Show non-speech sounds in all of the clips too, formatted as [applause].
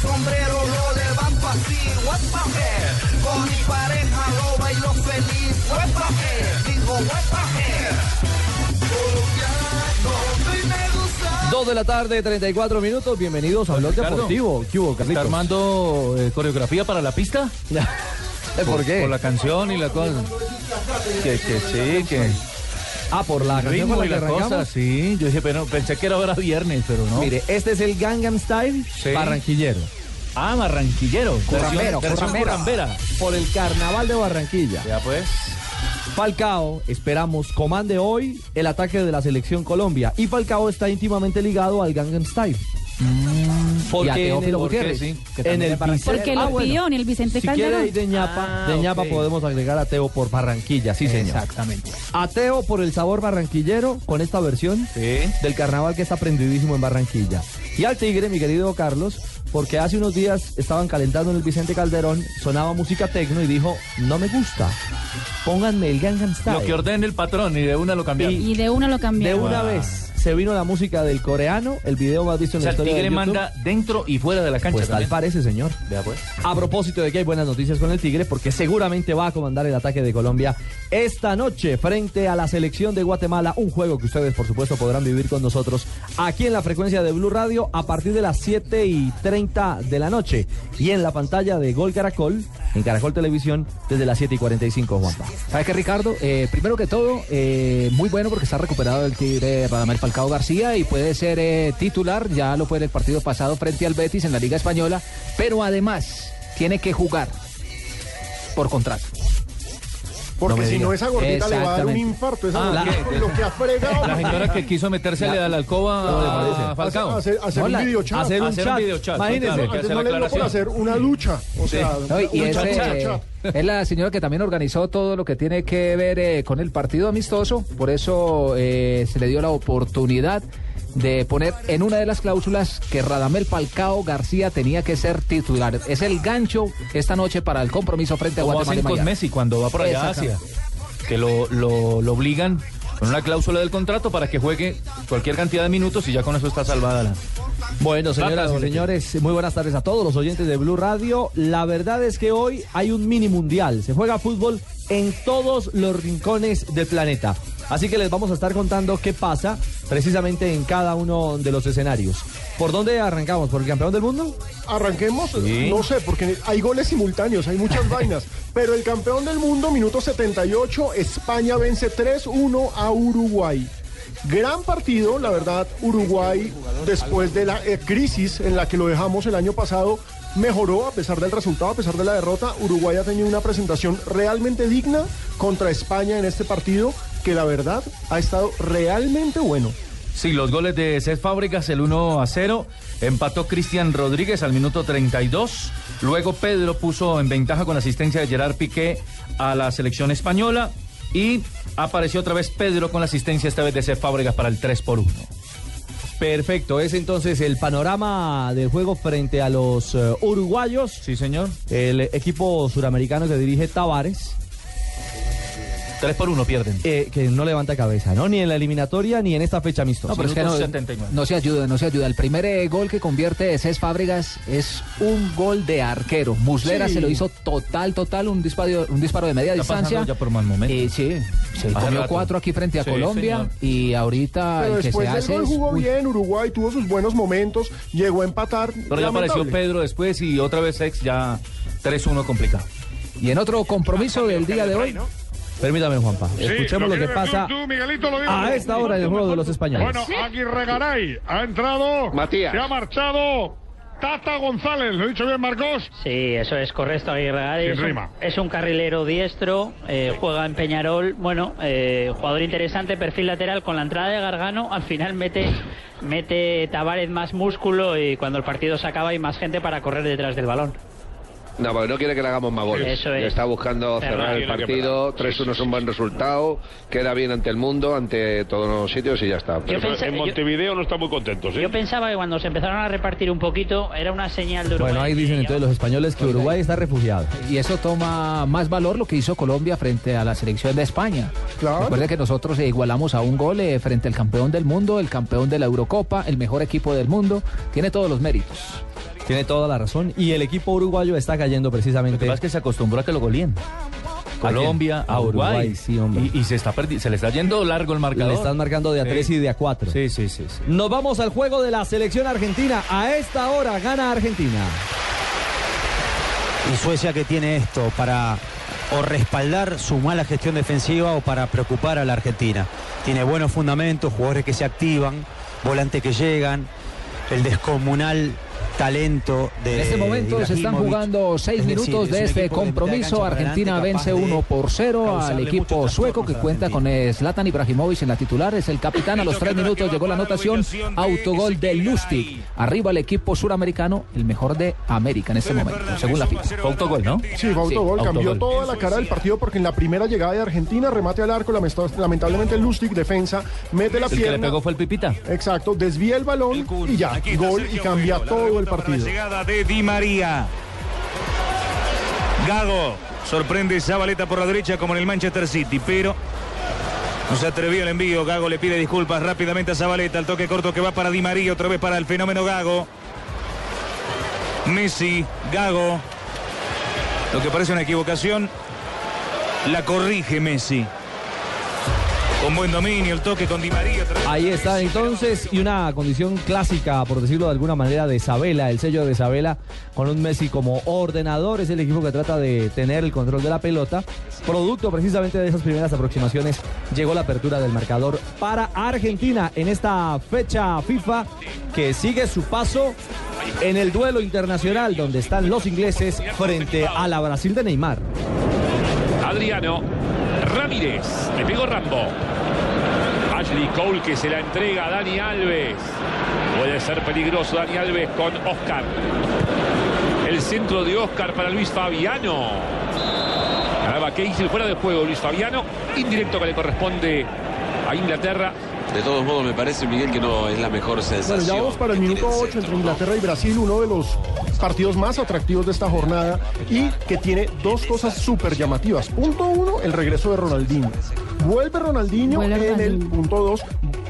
Sombrero lo levanto así. What's Con mi pareja lo bailo feliz. What's Digo, Colombiano, me gusta. Dos de la tarde, 34 minutos. Bienvenidos a Blog Ricardo, Deportivo. ¿Qué hubo, ¿Está armando eh, coreografía para la pista? [laughs] ¿Por qué? Por la canción y la cosa. Que, que sí, que Ah, por la canción ritmo con y la la que cosa, sí. Yo dije, pero pensé que era ahora viernes, pero no. Mire, este es el Gangnam Style Sí. barranquillero. Ah, barranquillero. Currambero, currambera. Por el Carnaval de Barranquilla. Ya pues. Falcao, esperamos, comande hoy el ataque de la selección Colombia. Y Falcao está íntimamente ligado al Gangnam Style. Y a Porque en Teófilo el, Gutiérrez, sí, que en el Porque lo Ah, bueno. pidió en el Vicente Si quiere Calderón. ir de ñapa, Ah, de ñapa podemos agregar a Teo por Barranquilla, sí señor. Exactamente. Ateo por el sabor barranquillero con esta versión Sí. del carnaval que está prendidísimo en Barranquilla. Y al Tigre, mi querido Carlos, porque hace unos días estaban calentando en el Vicente Calderón, sonaba música tecno y dijo, no me gusta, pónganme el Gangnam Style. Lo que ordene el patrón y de una lo cambiaron. Y de una lo De cambiaron. una Ah. vez se vino la música del coreano, el video más visto o en sea, la el historia tigre de YouTube. manda dentro y fuera de la cancha. Pues tal parece, señor. Vea pues. A propósito de que hay buenas noticias con el Tigre, porque seguramente va a comandar el ataque de Colombia esta noche frente a la selección de Guatemala. Un juego que ustedes, por supuesto, podrán vivir con nosotros aquí en la frecuencia de Blue Radio a partir de las 7 y 30 de la noche. Y en la pantalla de Gol Caracol, en Caracol Televisión, desde las 7 y 45, Juanpa. ¿Sabes qué, Ricardo? Eh, primero que todo, eh, muy bueno porque está recuperado el Tigre Radamel Falcao García y puede ser eh, titular, ya lo fue en el partido pasado frente al Betis en la Liga Española, pero además tiene que jugar por contrato. Porque me si diga. no, esa gordita le va a dar un infarto. Esa Ah, gordita, lo que ha fregado. La señora que quiso metérsele a la alcoba a Falcao. Hacer, hacer un videochat. hacer un hacer chat. que Antes hacer no le dio por hacer una lucha. O sea, No, y una es, chat, chat, chat. es la señora que también organizó todo lo que tiene que ver eh, con el partido amistoso, por eso eh, se le dio la oportunidad de poner en una de las cláusulas que Radamel Falcao García tenía que ser titular. Es el gancho esta noche para el compromiso frente a Guatemala. con. Messi cuando va por allá a Asia. Que lo, lo, lo obligan con una cláusula del contrato para que juegue cualquier cantidad de minutos y ya con eso está salvada la. Bueno, señoras y señores, muy buenas tardes a todos los oyentes de Blue Radio. La verdad es que hoy hay un mini mundial. Se juega fútbol en todos los rincones del planeta. Así que les vamos a estar contando qué pasa precisamente en cada uno de los escenarios. ¿Por dónde arrancamos? ¿Por el campeón del mundo? Arranquemos, Sí. no sé, porque hay goles simultáneos, hay muchas [laughs] vainas. Pero el campeón del mundo, minuto 78, España vence 3-1 a Uruguay. Gran partido, la verdad, Uruguay, después de la eh, crisis en la que lo dejamos el año pasado, mejoró a pesar del resultado, a pesar de la derrota. Uruguay ha tenido una presentación realmente digna contra España en este partido, que la verdad ha estado realmente bueno. Sí, los goles de Cés Fábricas, el 1 a 0. Empató Cristian Rodríguez al minuto 32. Luego Pedro puso en ventaja con asistencia de Gerard Piqué a la selección española. Y apareció otra vez Pedro con la asistencia esta vez de Cés Fábricas para el 3 por 1. Perfecto, es entonces el panorama del juego frente a los eh, uruguayos. Sí, señor. El equipo suramericano que dirige Tavares, 3 por 1 pierden. eh, que no levanta cabeza, ¿no? Ni en la eliminatoria ni en esta fecha amistosa. No, pero es que no, Minuto 79. no se ayuda, no se ayuda. El primer eh, gol que convierte Cés Fábregas es un gol de arquero. Muslera Sí. se lo hizo total, total, un disparo, un disparo de media Está distancia. ya por mal momento. Y sí, se Hace comió rato. cuatro aquí frente a Sí, Colombia señor. y ahorita Pero el que se hace gol jugó bien, Uruguay tuvo sus buenos momentos, llegó a empatar. Pero ya apareció. Pedro después y otra vez ex ya 3-1 complicado. Y en otro compromiso [laughs] del día de hoy, Permítame, Juanpa. Sí, Escuchemos lo, que quieres pasa tú, tú, Miguelito, lo a esta hora en el juego de los españoles. Bueno, Aguirre Garay ha entrado. Matías. Se ha marchado. Tata González, ¿lo he dicho bien, Marcos? Sí, eso es correcto, Aguirre Garay. Es un, es un carrilero diestro, eh, juega en Peñarol. Bueno, eh, jugador interesante, perfil lateral. Con la entrada de Gargano, al final mete, mete Tavares más músculo y cuando el partido se acaba hay más gente para correr detrás del balón. No, porque no quiere que le hagamos más goles. Eso es. Está buscando cerrar el partido. 3-1 es un buen resultado. Queda bien ante el mundo, ante todos los sitios y ya está. Yo pensé- en yo- Montevideo no están muy contentos, ¿eh? Yo pensaba que cuando se empezaron a repartir un poquito era una señal de Uruguay. Bueno, ahí dicen entonces los españoles que Uruguay está refugiado. Y eso toma más valor lo que hizo Colombia frente a la selección de España. Claro. Recuerde que nosotros eh, igualamos a un gol eh, frente al campeón del mundo, el campeón de la Eurocopa, el mejor equipo del mundo. Tiene todos los méritos. Tiene toda la razón. Y el equipo uruguayo está cayendo Lo que precisamente. pasa es que se acostumbró a que lo golien. quién? Colombia, A a Uruguay. Uruguay, sí, hombre. Y, y se, está perdi- se le está yendo largo el marcador. Le están marcando de a Sí. 3 y de a 4. Sí, sí, sí. sí. Nos vamos al juego de la selección argentina. A esta hora gana Argentina. Y Suecia que tiene esto para o respaldar su mala gestión defensiva o para preocupar a la Argentina. Tiene buenos fundamentos, jugadores que se activan, volantes que llegan, el descomunal talento de En este momento se están jugando seis Es decir, minutos es de este de compromiso. Argentina vence capaz de 1 por 0 al equipo sueco que cuenta con Zlatan Ibrahimovic en la titular. Es el capitán a los tres minutos. Llegó la anotación. Autogol de Lustig. Arriba el equipo suramericano, el mejor de América en este momento, según la FIFA. Fue autogol, ¿no? Sí, fue autogol, cambió autogol. toda la cara del partido porque en la primera llegada de Argentina, remate al arco, lamentablemente Lustig, defensa, mete la El que le pierna. pegó fue el Pipita. Exacto, desvía el balón y ya, gol y cambia todo el partido. llegada de Di María. Gago sorprende Zabaleta por la derecha como en el Manchester City, pero no se atrevió el envío. Gago le pide disculpas rápidamente a Zabaleta. El toque corto que va para Di María, otra vez para el fenómeno Gago. Messi, Gago. Lo que parece una equivocación, la corrige Messi. Con buen dominio, el toque con Di María. Ahí está entonces, y una condición clásica, por decirlo de alguna manera, de Isabela, el sello de Isabela, con un Messi como ordenador, es el equipo que trata de tener el control de la pelota. Producto precisamente de esas primeras aproximaciones, llegó la apertura del marcador para Argentina en esta fecha FIFA que sigue su paso en el duelo internacional donde están los ingleses frente a la Brasil de Neymar. Adriano Ramírez. Le pegó Rambo. Ashley Cole que se la entrega a Dani Alves. Puede ser peligroso Dani Alves con Oscar. El centro de Oscar para Luis Fabiano. Ganaba Casey fuera de juego Luis Fabiano. Indirecto que le corresponde a Inglaterra. De todos modos, me parece, Miguel, que no es la mejor sensación. Bueno, ya vamos para el minuto 8 entre Inglaterra y Brasil, uno de los partidos más atractivos de esta jornada y que tiene dos cosas súper llamativas. Punto uno, el regreso de Ronaldinho. Vuelve Ronaldinho Vuelve en el punto 2,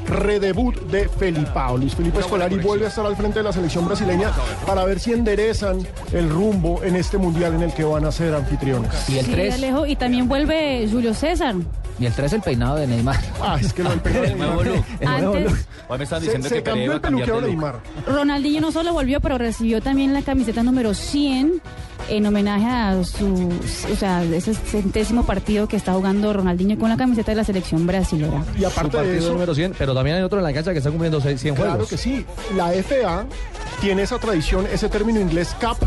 redebut de Felipao. Luis Felipe Scolari vuelve a estar al frente de la selección brasileña para ver si enderezan el rumbo en este mundial en el que van a ser anfitriones. Y el Sí, 3, Alejo, y también vuelve Julio César. y el 3 el peinado de Neymar. Ah, es que lo del peinado de [laughs] Nuevo Neymar. look. Antes, Hoy me están Se, diciendo se que Pelé cambió el peluquero de look. Neymar. Ronaldinho no solo volvió, pero recibió también la camiseta número 100 en homenaje a su, o sea, ese centésimo partido que está jugando Ronaldinho con la camiseta de la selección brasilera. Y Su aparte de partido eso, número 100, pero también hay otro en la cancha que está cumpliendo 100 Claro juegos. que sí. La FA tiene esa tradición, ese término inglés CAP,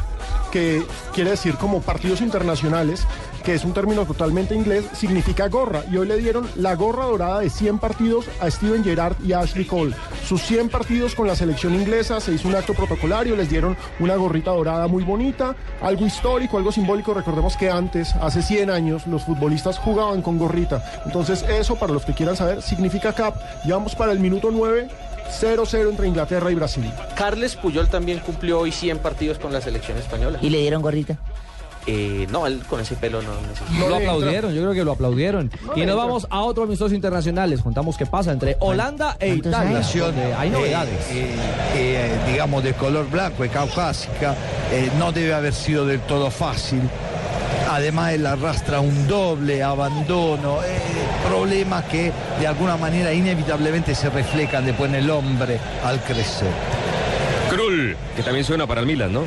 que quiere decir como partidos internacionales, que es un término totalmente inglés, significa gorra. Y hoy le dieron la gorra dorada de 100 partidos a Steven Gerrard y a Ashley Cole. Sus 100 partidos con la selección inglesa, se hizo un acto protocolario, les dieron una gorrita dorada muy bonita, algo histórico, algo simbólico. Recordemos que antes, hace 100 años, los futbolistas jugaban con gorrita. Entonces eso, para los que quieran saber, significa CAP. Ya vamos para el minuto 9. 0-0 entre Inglaterra y Brasil. Carles Puyol también cumplió hoy 100 partidos con la selección española. ¿Y le dieron gorrita? Eh, no, él con ese pelo no necesita. lo aplaudieron, yo creo que lo aplaudieron. y nos vamos a otros amistosos internacionales. Contamos qué pasa entre Holanda e Italia. donde hay novedades. Eh, eh, digamos de color blanco y caucásica, eh, no debe haber sido del todo fácil. Además él arrastra un doble abandono, eh, problemas que de alguna manera inevitablemente se reflejan después en el hombre al crecer. Krul, que también suena para el Milan, ¿no?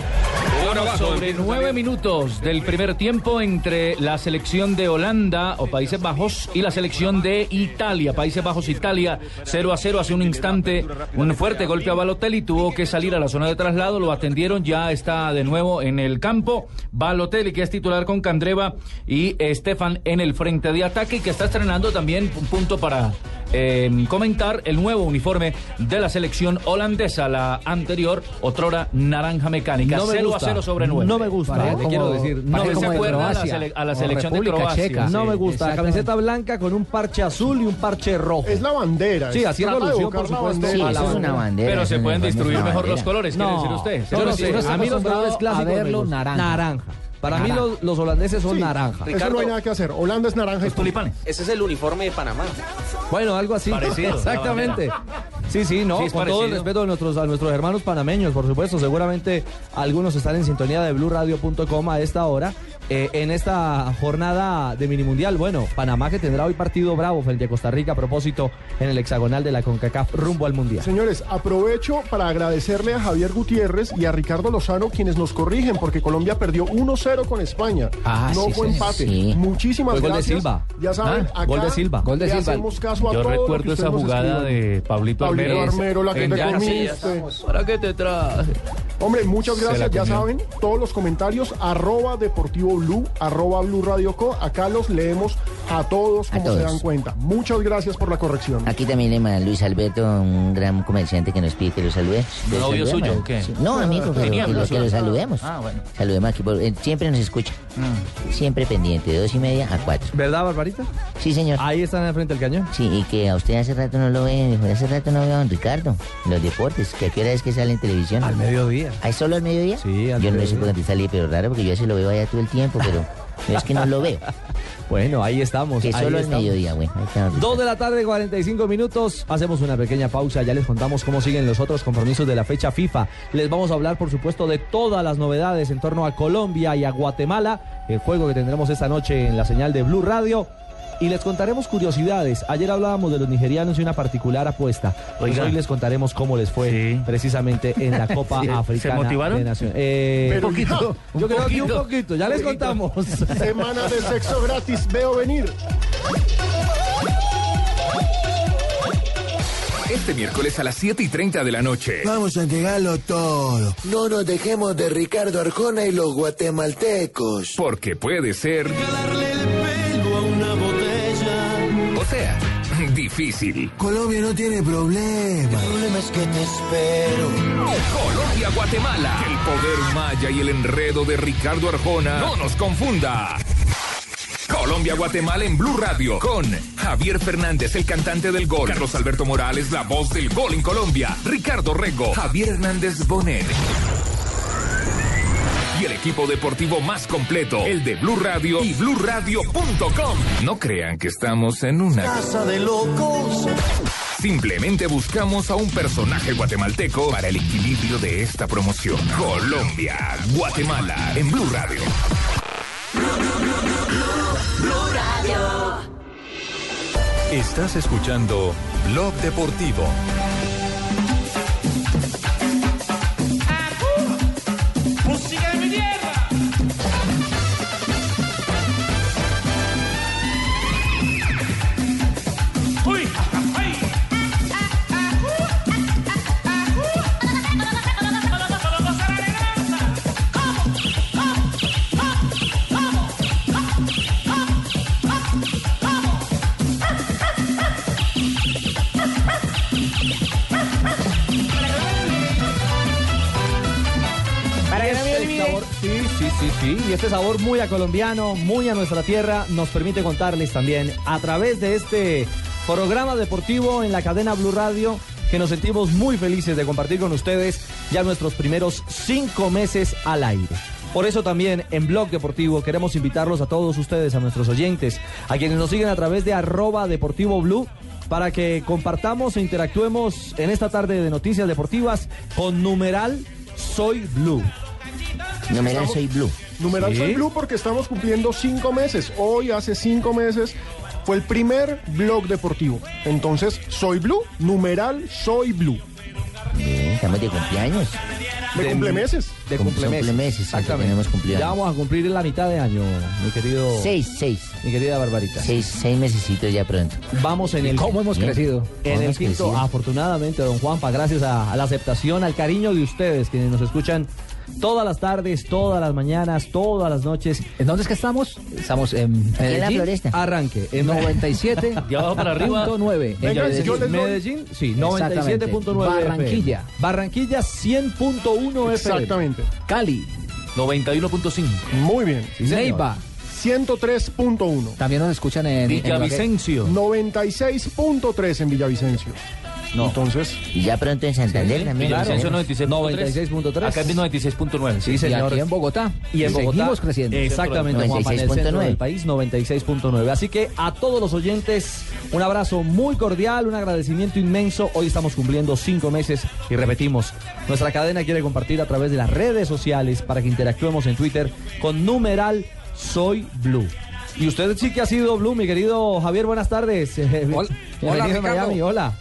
Sobre nueve minutos del primer tiempo entre la selección de Holanda o Países Bajos y la selección de Italia. Países Bajos, Italia, 0 a 0 hace un instante. Un fuerte golpe a Balotelli, tuvo que salir a la zona de traslado, lo atendieron, ya está de nuevo en el campo. Balotelli, que es titular con Candreva y Estefan en el frente de ataque y que está estrenando también un punto para eh, comentar el nuevo uniforme de la selección holandesa, la anterior, otrora naranja mecánica. No me 0 gusta. a 0 sobre 9. No me gusta, Parece como- quiero decir. No me se a la, a selección de Croacia. Checa. No me gusta. La camiseta blanca con un parche azul y un parche rojo. Es la bandera. Sí, de alusión, por supuesto, a eso es una bandera. Pero se pueden distribuir mejor los colores, quiere decir usted. yo no Eso sé. sí. A mí los colores clásicos me verlo. Naranja. Para mí los, los holandeses son Sí, naranja. Eso no hay nada que hacer. Holanda es naranja y tulipanes. Ese es el uniforme de Panamá. Bueno, algo así. Parecido, [laughs] Exactamente. Sí, sí, no, Sí, con todo el respeto a nuestros, a nuestros hermanos panameños, por supuesto. Seguramente algunos están en sintonía de blurradio.com a esta hora. Eh, en esta jornada de mini mundial, bueno, Panamá que tendrá hoy partido bravo frente a Costa Rica a propósito en el hexagonal de la CONCACAF rumbo al mundial. Señores, aprovecho para agradecerle a Javier Gutiérrez y a Ricardo Lozano quienes nos corrigen porque Colombia perdió 1-0 con España. Ah, no sí, fue sí, empate. sí. Muchísimas Fue gol de gracias. Silva. Ya saben, Ah, acá gol de Silva. Gol de Silva. hacemos caso a Yo todo recuerdo esa jugada escriban. de Pablito Pablito Armero. Armero, la que te comiste. ¿Para qué te traje? Hombre, muchas gracias. Ya saben, todos los comentarios, arroba Deportivo Blue, arroba Blue Radio Co. Acá los leemos a todos como todos. se dan cuenta. Muchas gracias por la corrección. Aquí también le manda Luis Alberto, un gran comerciante que nos pide que lo salude. ¿Lo ¿Novio saludemos? suyo o qué? Sí. No, amigo, pero que lo, amigos, que lo saludemos. Ah, bueno. Saludemos aquí, por- eh, siempre nos escucha. Mm. Siempre pendiente, de dos y media a cuatro. ¿Verdad, Barbarita? Sí, señor. Ahí están al frente del cañón. Sí, y que a usted hace rato no lo ve, hace rato no veo a don Ricardo, en los deportes, que a qué hora es que sale en televisión. Al mediodía. ¿Ah, es solo al mediodía? Sí, al Yo no sé por qué salí, pero raro, porque yo ese lo veo allá todo el tiempo, pero [laughs] es que no lo veo. [laughs] Bueno, ahí estamos. Que ahí solo estamos. mediodía, güey. Dos de la tarde, 45 minutos. Hacemos una pequeña pausa. Ya les contamos cómo siguen los otros compromisos de la fecha FIFA. Les vamos a hablar, por supuesto, de todas las novedades en torno a Colombia y a Guatemala. El juego que tendremos esta noche en la señal de Blue Radio. Y les contaremos curiosidades. Ayer hablábamos de los nigerianos y una particular apuesta. Pues hoy les contaremos cómo les fue Sí. precisamente en la [laughs] Copa Sí. ¿Se Africana motivaron? de Naciones. Eh, Pero, un poquito. Yo creo que un poquito. Ya les contamos. [laughs] Semana de sexo gratis, veo venir. Este miércoles a las 7 y 30 de la noche. Vamos a entregarlo todo. No nos dejemos de Ricardo Arjona y los guatemaltecos. Porque puede ser. O difícil. Colombia no tiene problema. El problema es que te espero. Colombia-Guatemala. Que el poder maya y el enredo de Ricardo Arjona no nos confunda. Colombia-Guatemala en Blue Radio con Javier Fernández, el cantante del gol. Carlos Alberto Morales, la voz del gol en Colombia. Ricardo Rego, Javier Hernández Bonet. Y el equipo deportivo más completo, el de Blue Radio y BlueRadio.com. No crean que estamos en una Casa de locos. Simplemente buscamos a un personaje guatemalteco para el equilibrio de esta promoción. Colombia, Guatemala, en Blue Radio. Estás escuchando Blog Deportivo. Sabor muy a colombiano, muy a nuestra tierra, nos permite contarles también a través de este programa deportivo en la cadena Blue Radio que nos sentimos muy felices de compartir con ustedes ya nuestros primeros cinco meses al aire. Por eso también en Blog Deportivo queremos invitarlos a todos ustedes, a nuestros oyentes, a quienes nos siguen a través de arroba deportivo blue, para que compartamos e interactuemos en esta tarde de noticias deportivas con numeral Soy Blue. Numeral Estamos- soy Blue. Numeral Sí. Soy Blue porque estamos cumpliendo cinco meses. Hoy, hace cinco meses, fue el primer blog deportivo. Entonces, Soy Blue, numeral Soy Blue. Bien, estamos de cumpleaños. De cumplemeses. De Cum- cumplemeses. cumplemeses, Exactamente. tenemos cumpleaños. Ya vamos a cumplir la mitad de año, mi querido. Seis, seis. Mi querida Barbarita. Seis, seis mesecitos ya pronto. Vamos en ¿Y el. cómo hemos Bien. crecido? En ¿Cómo el quinto, crecido? afortunadamente, don Juanpa, gracias a, a la aceptación, al cariño de ustedes, quienes nos escuchan todas las tardes, todas las mañanas, todas las noches. ¿En dónde es que estamos? Estamos en en la Medellín. floresta. Arranque. En 97. De abajo para arriba. punto nueve. En Venga, Medellín, Medellín, sí, Exactamente. 97.9 Barranquilla. FM. Barranquilla 100.1 FM. Exactamente. Cali. 91.5. Muy bien. Sí. Neiva. 103.1. También nos escuchan en, en Villavicencio. 96.3 en Villavicencio. No. Entonces, Y ya pronto en Santander también. Villavicencio ¿no? 96.3. 96.3. Acá es 96.9. Sí, Y señor. aquí en Bogotá. Y en Bogotá. Seguimos creciendo. Exactamente, Juanpa, en el centro 96.9. del país, 96.9. Así que a todos los oyentes, un abrazo muy cordial, un agradecimiento inmenso. Hoy estamos cumpliendo cinco meses y repetimos, nuestra cadena quiere compartir a través de las redes sociales para que interactuemos en Twitter con numeral Soy Blue. Y usted sí que ha sido Blue, mi querido Javier, buenas tardes. [laughs] Hola, Bienvenido a Ricardo. Miami, hola.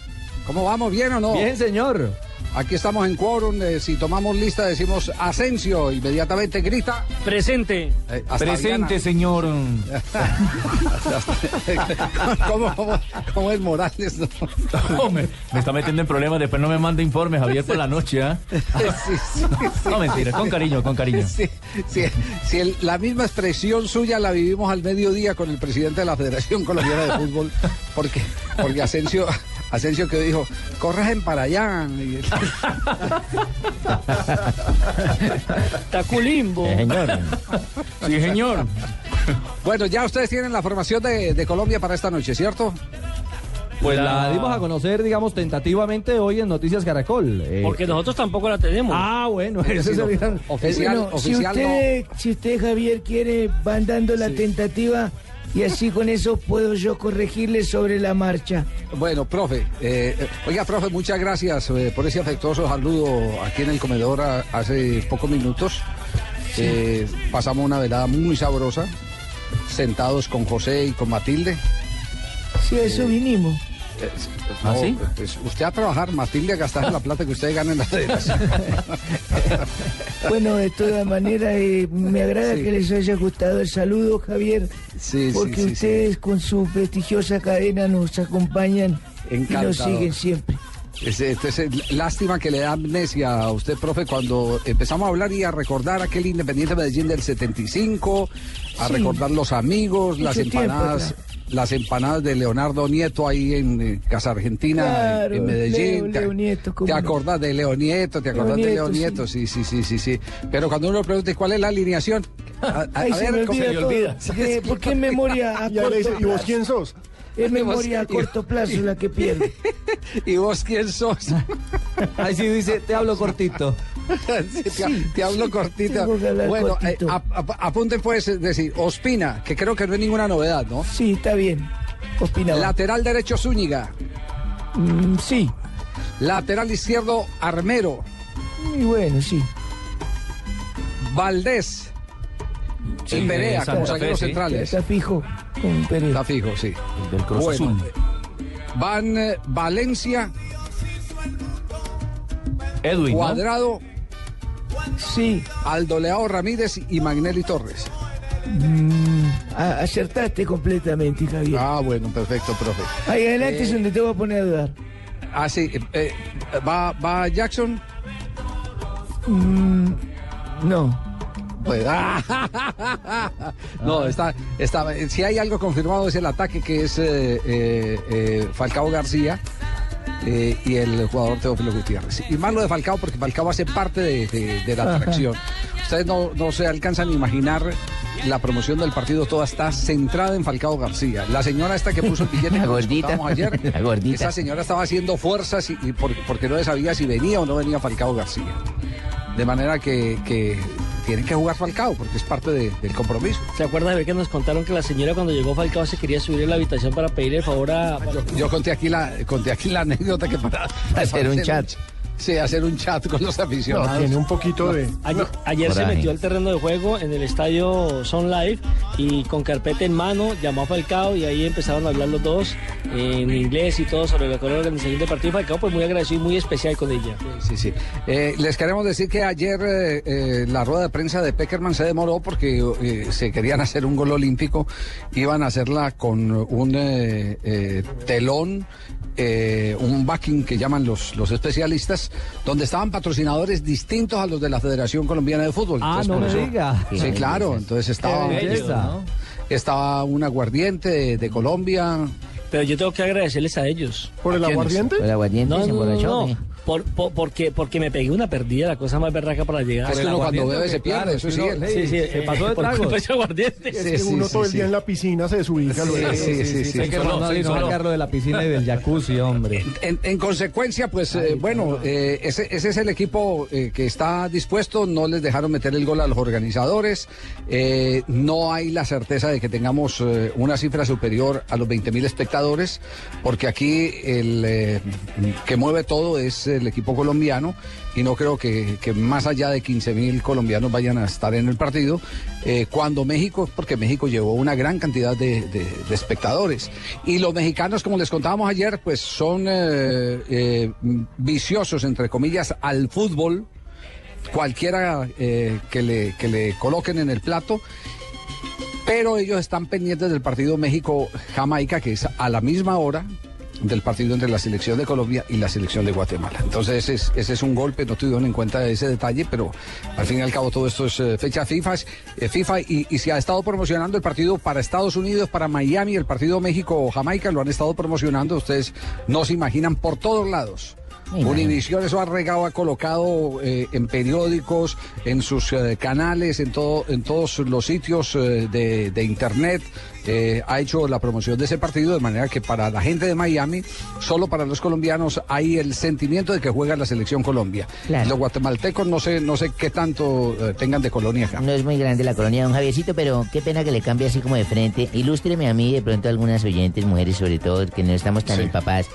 ¿Cómo vamos? ¿Bien o no? Bien, señor. Aquí estamos en quórum. eh, si tomamos lista, decimos Asensio. Inmediatamente grita. Presente. eh, Presente, Diana. señor. [laughs] ¿Cómo, cómo, cómo es Morales? no? Me, me está metiendo en problemas. Después no me manda informes, Javier, por la noche, ¿ah? Sí, sí, sí. No, mentira, con cariño, con cariño. Sí, sí, sí, el- la misma expresión suya la vivimos al mediodía con el presidente de la Federación Colombiana de Fútbol, porque, porque Asensio, Asensio que dijo, corren para allá. [laughs] Taculimbo. Eh, señor. Sí, señor. Bueno, ya ustedes tienen la formación de, de Colombia para esta noche, ¿cierto? Pues la La- dimos a conocer, digamos, tentativamente hoy en Noticias Caracol. Eh, Porque nosotros tampoco la tenemos. Ah, bueno, Es decir, sería- oficial, Bueno, si oficial no. usted, si usted, Javier, quiere, van dando la tentativa y así con eso puedo yo corregirle sobre la marcha. Bueno, profe, eh, oiga, profe, muchas gracias eh, por ese afectuoso saludo aquí en el comedor a- hace pocos minutos. Eh, pasamos una velada muy sabrosa, sentados con José y con Matilde. Si a eso vinimos. Eh, ¿Ah, no, sí? pues, usted a trabajar, Matilde a gastar la plata que usted gana en las federación. [laughs] Bueno, de todas maneras, eh, me agrada Sí. que les haya gustado el saludo, Javier, Sí, sí, porque sí, sí. ustedes con su prestigiosa cadena nos acompañan y nos siguen siempre. Es- Entonces, lástima que le da amnesia a usted, profe, cuando empezamos a hablar y a recordar aquel Independiente Medellín del 75, a Sí. recordar los amigos, las Mucho tiempo empanadas, atrás. Las empanadas de Leonardo Nieto ahí en eh, Casa Argentina, Claro, en Medellín. Leo- ¿Te- Leo Nieto, ¿cómo ¿Te no? acordás de Leo Nieto? ¿Te acordás de Leo Nieto, Nieto? Sí, sí, sí, sí, sí. Pero cuando uno pregunta ¿y cuál es la alineación, [laughs] a, a- Ay, a se me ¿cómo- olvida todo. Eh, porque es memoria a y ahí le dice, corto ¿y vos quién sos? Es memoria a corto plazo la que pierde. [laughs] ¿Y vos quién sos? Ahí sí dice, te hablo cortito. [laughs] Sí, te, te hablo cortito. Bueno, eh, cortito. ap- ap- apunten pues, es decir, Ospina, que creo que no es ninguna novedad, ¿no? Sí, está bien. Opinaba. Lateral derecho Zúñiga. Mm, sí, Lateral izquierdo Armero. y bueno, sí. Valdés. Sí, y Perea como zagueros sí. centrales. Está fijo con Pérez. Está fijo, sí. El del Cruz Bueno, Azul. Van eh, Valencia, Edwin, ¿no? Cuadrado, Sí, Aldo Leao Ramírez y Magnelli Torres. mm, acertaste completamente, Javier. Ah, bueno, perfecto, profe. Ahí adelante Eh, es donde te voy a poner a dudar. Ah, sí. eh, eh, va, va Jackson. Mm, no. Pues, [laughs] [laughs] no, está, está, si hay algo confirmado es el ataque que es eh, eh, eh, Falcao García eh, y el jugador Teófilo Gutiérrez. Y más lo de Falcao porque Falcao hace parte de, de- de la Ajá. atracción. Ustedes no, no se alcanzan a imaginar la promoción del partido toda está centrada en Falcao García. La señora esta que puso el billete [laughs] La gordita. ayer, La gordita. esa señora estaba haciendo fuerzas y, y por- porque no sabía si venía o no venía Falcao García. De manera que, que tienen que jugar Falcao porque es parte de- del compromiso. ¿Se acuerda de ver que nos contaron que la señora cuando llegó Falcao se quería subir a la habitación para pedirle el favor a... Yo conté aquí la, conté aquí la anécdota que para, Hacer un chat. Sí, hacer un chat con los aficionados. No, tiene un poquito de... Ayer, ayer se metió al terreno de juego en el estadio Son Live y con carpeta en mano llamó a Falcao y ahí empezaron a hablar los dos en inglés y todo sobre la organización del partido. Falcao pues muy agradecido y muy especial con ella. Sí, sí. Eh, les queremos decir que ayer eh, eh, la rueda de prensa de Peckerman se demoró porque eh, se querían hacer un gol olímpico. Iban a hacerla con un eh, eh, telón, eh, un backing que llaman los, los especialistas, donde estaban patrocinadores distintos a los de la Federación Colombiana de Fútbol. Ah, Entonces, no me eso- diga. Sí, claro. Entonces estaba, belleza, estaba un aguardiente de, de Colombia. Pero yo tengo que agradecerles a ellos. ¿Por el aguardiente? ¿Por el aguardiente No, se no, no. Por, por- porque, porque me pegué una perdida, la cosa más berraca para llegar. Es que uno cuando bebe se pierde, claro, eso es sí. uno- Sí, sí, Se eh, pasó de aguardiente. Es que uno sí, todo el día en la piscina se desubica. sí, sí, sí. Hay que sacarlo de la piscina y del jacuzzi, hombre. En, en consecuencia, pues eh, bueno, eh, ese, ese es el equipo eh, que está dispuesto. No les dejaron meter el gol a los organizadores. Eh, no hay la certeza de que tengamos eh, una cifra superior a los 20 mil espectadores, porque aquí el eh, que mueve todo es el equipo colombiano y no creo que, que más allá de 15 mil colombianos vayan a estar en el partido. eh, cuando México, porque México llevó una gran cantidad de, espectadores. Y los mexicanos, como les contábamos ayer, pues son eh, eh, viciosos, entre comillas, al fútbol. Cualquiera que, le, que le coloquen en el plato. Pero ellos están pendientes del partido México-Jamaica, que es a la misma hora del partido entre la selección de Colombia y la selección de Guatemala. Entonces ese es, ese es un golpe, no tuvieron en cuenta ese detalle, pero al fin y al cabo todo esto es eh, fecha FIFA, eh, FIFA y, y se ha estado promocionando el partido para Estados Unidos, para Miami, el partido México-Jamaica, lo han estado promocionando, ustedes no se imaginan por todos lados. Univisión eso ha regado, ha colocado eh, en periódicos, en sus eh, canales, en todo, en todos los sitios eh, de, de internet. ha hecho la promoción de ese partido de manera que para la gente de Miami, solo para los colombianos hay el sentimiento de que juega la selección Colombia. Claro. Los guatemaltecos no sé, no sé qué tanto tengan de colonia acá. No es muy grande la colonia, don Javiercito, pero qué pena que le cambie así como de frente. Ilústreme a mí, de pronto, algunas oyentes, mujeres sobre todo, que no estamos tan Sí. empapadas.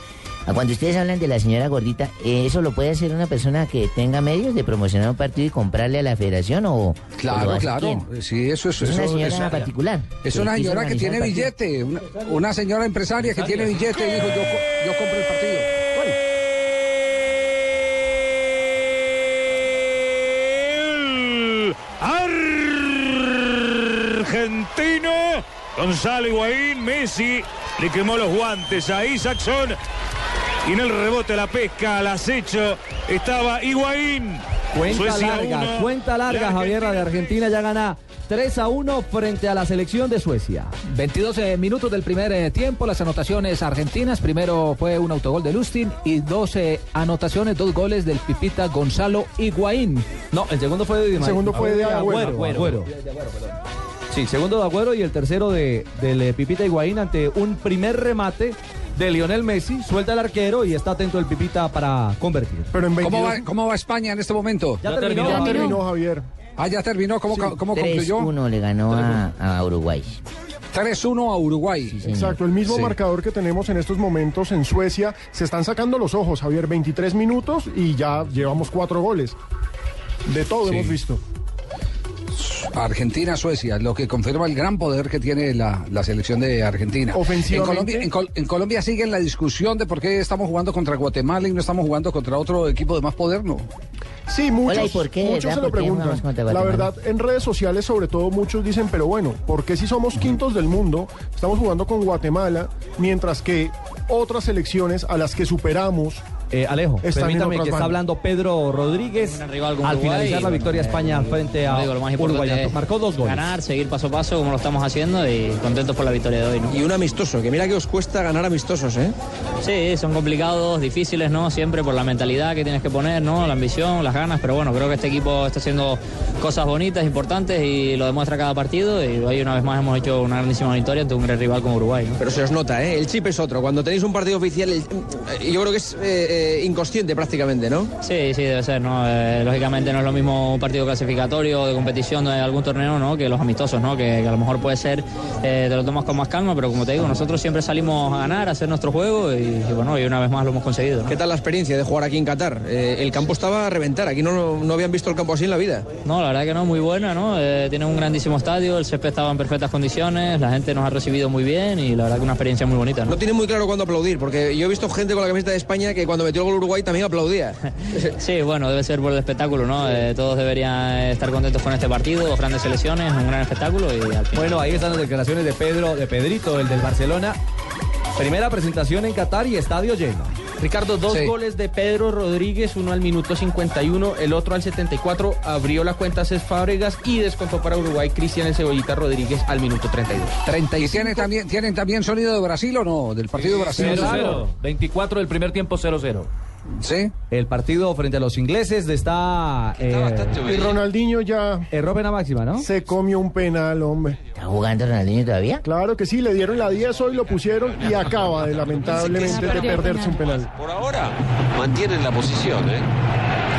A Cuando ustedes hablan de la señora gordita, ¿eh, ¿eso lo puede hacer una persona que tenga medios de promocionar un partido y comprarle a la federación o...? Claro, claro. quién? Sí, eso es. Es una señora eso- particular. Es una señora que tiene billete, una, una señora empresaria que tiene billete y dijo yo, yo compro el partido. El argentino Gonzalo Higuaín, Messi le quemó los guantes a Isaacson y en el rebote la pesca al acecho estaba Higuaín. Cuenta Suecia larga, uno, cuenta larga, la Javier, la de Argentina ya gana 3 a 1 frente a la selección de Suecia. 22 eh, minutos del primer eh, tiempo, las anotaciones argentinas. Primero fue un autogol de Lustin y dos eh, anotaciones, dos goles del Pipita Gonzalo Higuaín. No, el segundo fue de Di El segundo fue de Agüero. Agüero. Agüero. Sí, segundo de Agüero y el tercero de, del Pipita Higuaín ante un primer remate de Lionel Messi. Suelta el arquero y está atento el Pipita para convertir. Pero en ¿Cómo 22 va, ¿Cómo va España en este momento? Ya terminó. ya terminó, Javier. Ah, ya terminó. ¿Cómo, cómo concluyó? 3-1 le ganó a, a Uruguay. 3-1 a Uruguay. Exacto, el mismo Sí. marcador que tenemos en estos momentos en Suecia. Se están sacando los ojos, Javier. 23 minutos y ya llevamos cuatro goles. De todo Sí. hemos visto. Argentina, Suecia, lo que confirma el gran poder que tiene la, la selección de Argentina. Ofensivamente. En Colombia, en, Col- en Colombia sigue la discusión de por qué estamos jugando contra Guatemala y no estamos jugando contra otro equipo de más poder, ¿no? Sí, muchos, Hola, ¿y por qué, muchos se lo ¿Por qué jugamos preguntan. La verdad, en redes sociales sobre todo muchos dicen, pero bueno, ¿por qué si somos quintos del mundo estamos jugando con Guatemala mientras que otras selecciones a las que superamos Eh, Alejo, permítame que está hablando Pedro Rodríguez al Uruguay, finalizar la bueno, victoria eh, España frente a Como digo, lo más importante Uruguay. es Marcó dos goles. Ganar, seguir paso a paso como lo estamos haciendo y contentos por la victoria de hoy, ¿no? Y un amistoso, que mira que os cuesta ganar amistosos, ¿eh? Sí, son complicados, difíciles, ¿no? Siempre por la mentalidad que tienes que poner, ¿no? La ambición, las ganas, pero bueno, creo que este equipo está haciendo cosas bonitas, importantes y lo demuestra cada partido y hoy una vez más hemos hecho una grandísima victoria ante un gran rival como Uruguay, ¿no? Pero se os nota, ¿eh? El chip es otro. Cuando tenéis un partido oficial, el- yo creo que es eh, eh, inconsciente prácticamente, ¿no? Sí, sí, debe ser, ¿no? Eh, lógicamente no es lo mismo un partido clasificatorio de competición de algún torneo, ¿no? Que los amistosos, ¿no? Que, que a lo mejor puede ser, eh, te lo tomas con más calma, pero como te digo, nosotros siempre salimos a ganar, a hacer nuestro juego y, y bueno, y una vez más lo hemos conseguido. ¿no? ¿Qué tal la experiencia de jugar aquí en Qatar? Eh, el campo estaba a reventar, aquí no, no habían visto el campo así en la vida. No, la verdad que no, muy buena, ¿no? Tiene un grandísimo estadio, el césped estaba en perfectas condiciones, la gente nos ha recibido muy bien y la verdad que una experiencia muy bonita, ¿no? No tiene muy claro cuándo aplaudir, porque yo he visto gente con la camiseta de España que cuando metió el gol Uruguay también aplaudía. [laughs] Sí, bueno, debe ser por el espectáculo, ¿no? Eh, todos deberían estar contentos con este partido, dos grandes selecciones, un gran espectáculo y al final- Bueno, ahí están las declaraciones de Pedro, de Pedrito, el del Barcelona. Primera presentación en Qatar y estadio lleno. Ricardo, dos Sí. goles de Pedro Rodríguez, uno al minuto 51, el otro al 74, abrió la cuenta Cés Fábregas y descontó para Uruguay Cristian El Cebollita Rodríguez al minuto 32. 30 ¿Y tienen también, tienen también sonido de Brasil o no? Del partido de Brasil. 0-0. 24 del primer tiempo 0-0. Sí. El partido frente a los ingleses está. Eh, Y Ronaldinho ya erró pena máxima, ¿no? se comió un penal, hombre. ¿Está jugando Ronaldinho todavía? Claro que sí, le dieron la 10 hoy, lo pusieron y acaba de lamentablemente de perderse un penal. Por ahora mantienen la posición, ¿eh?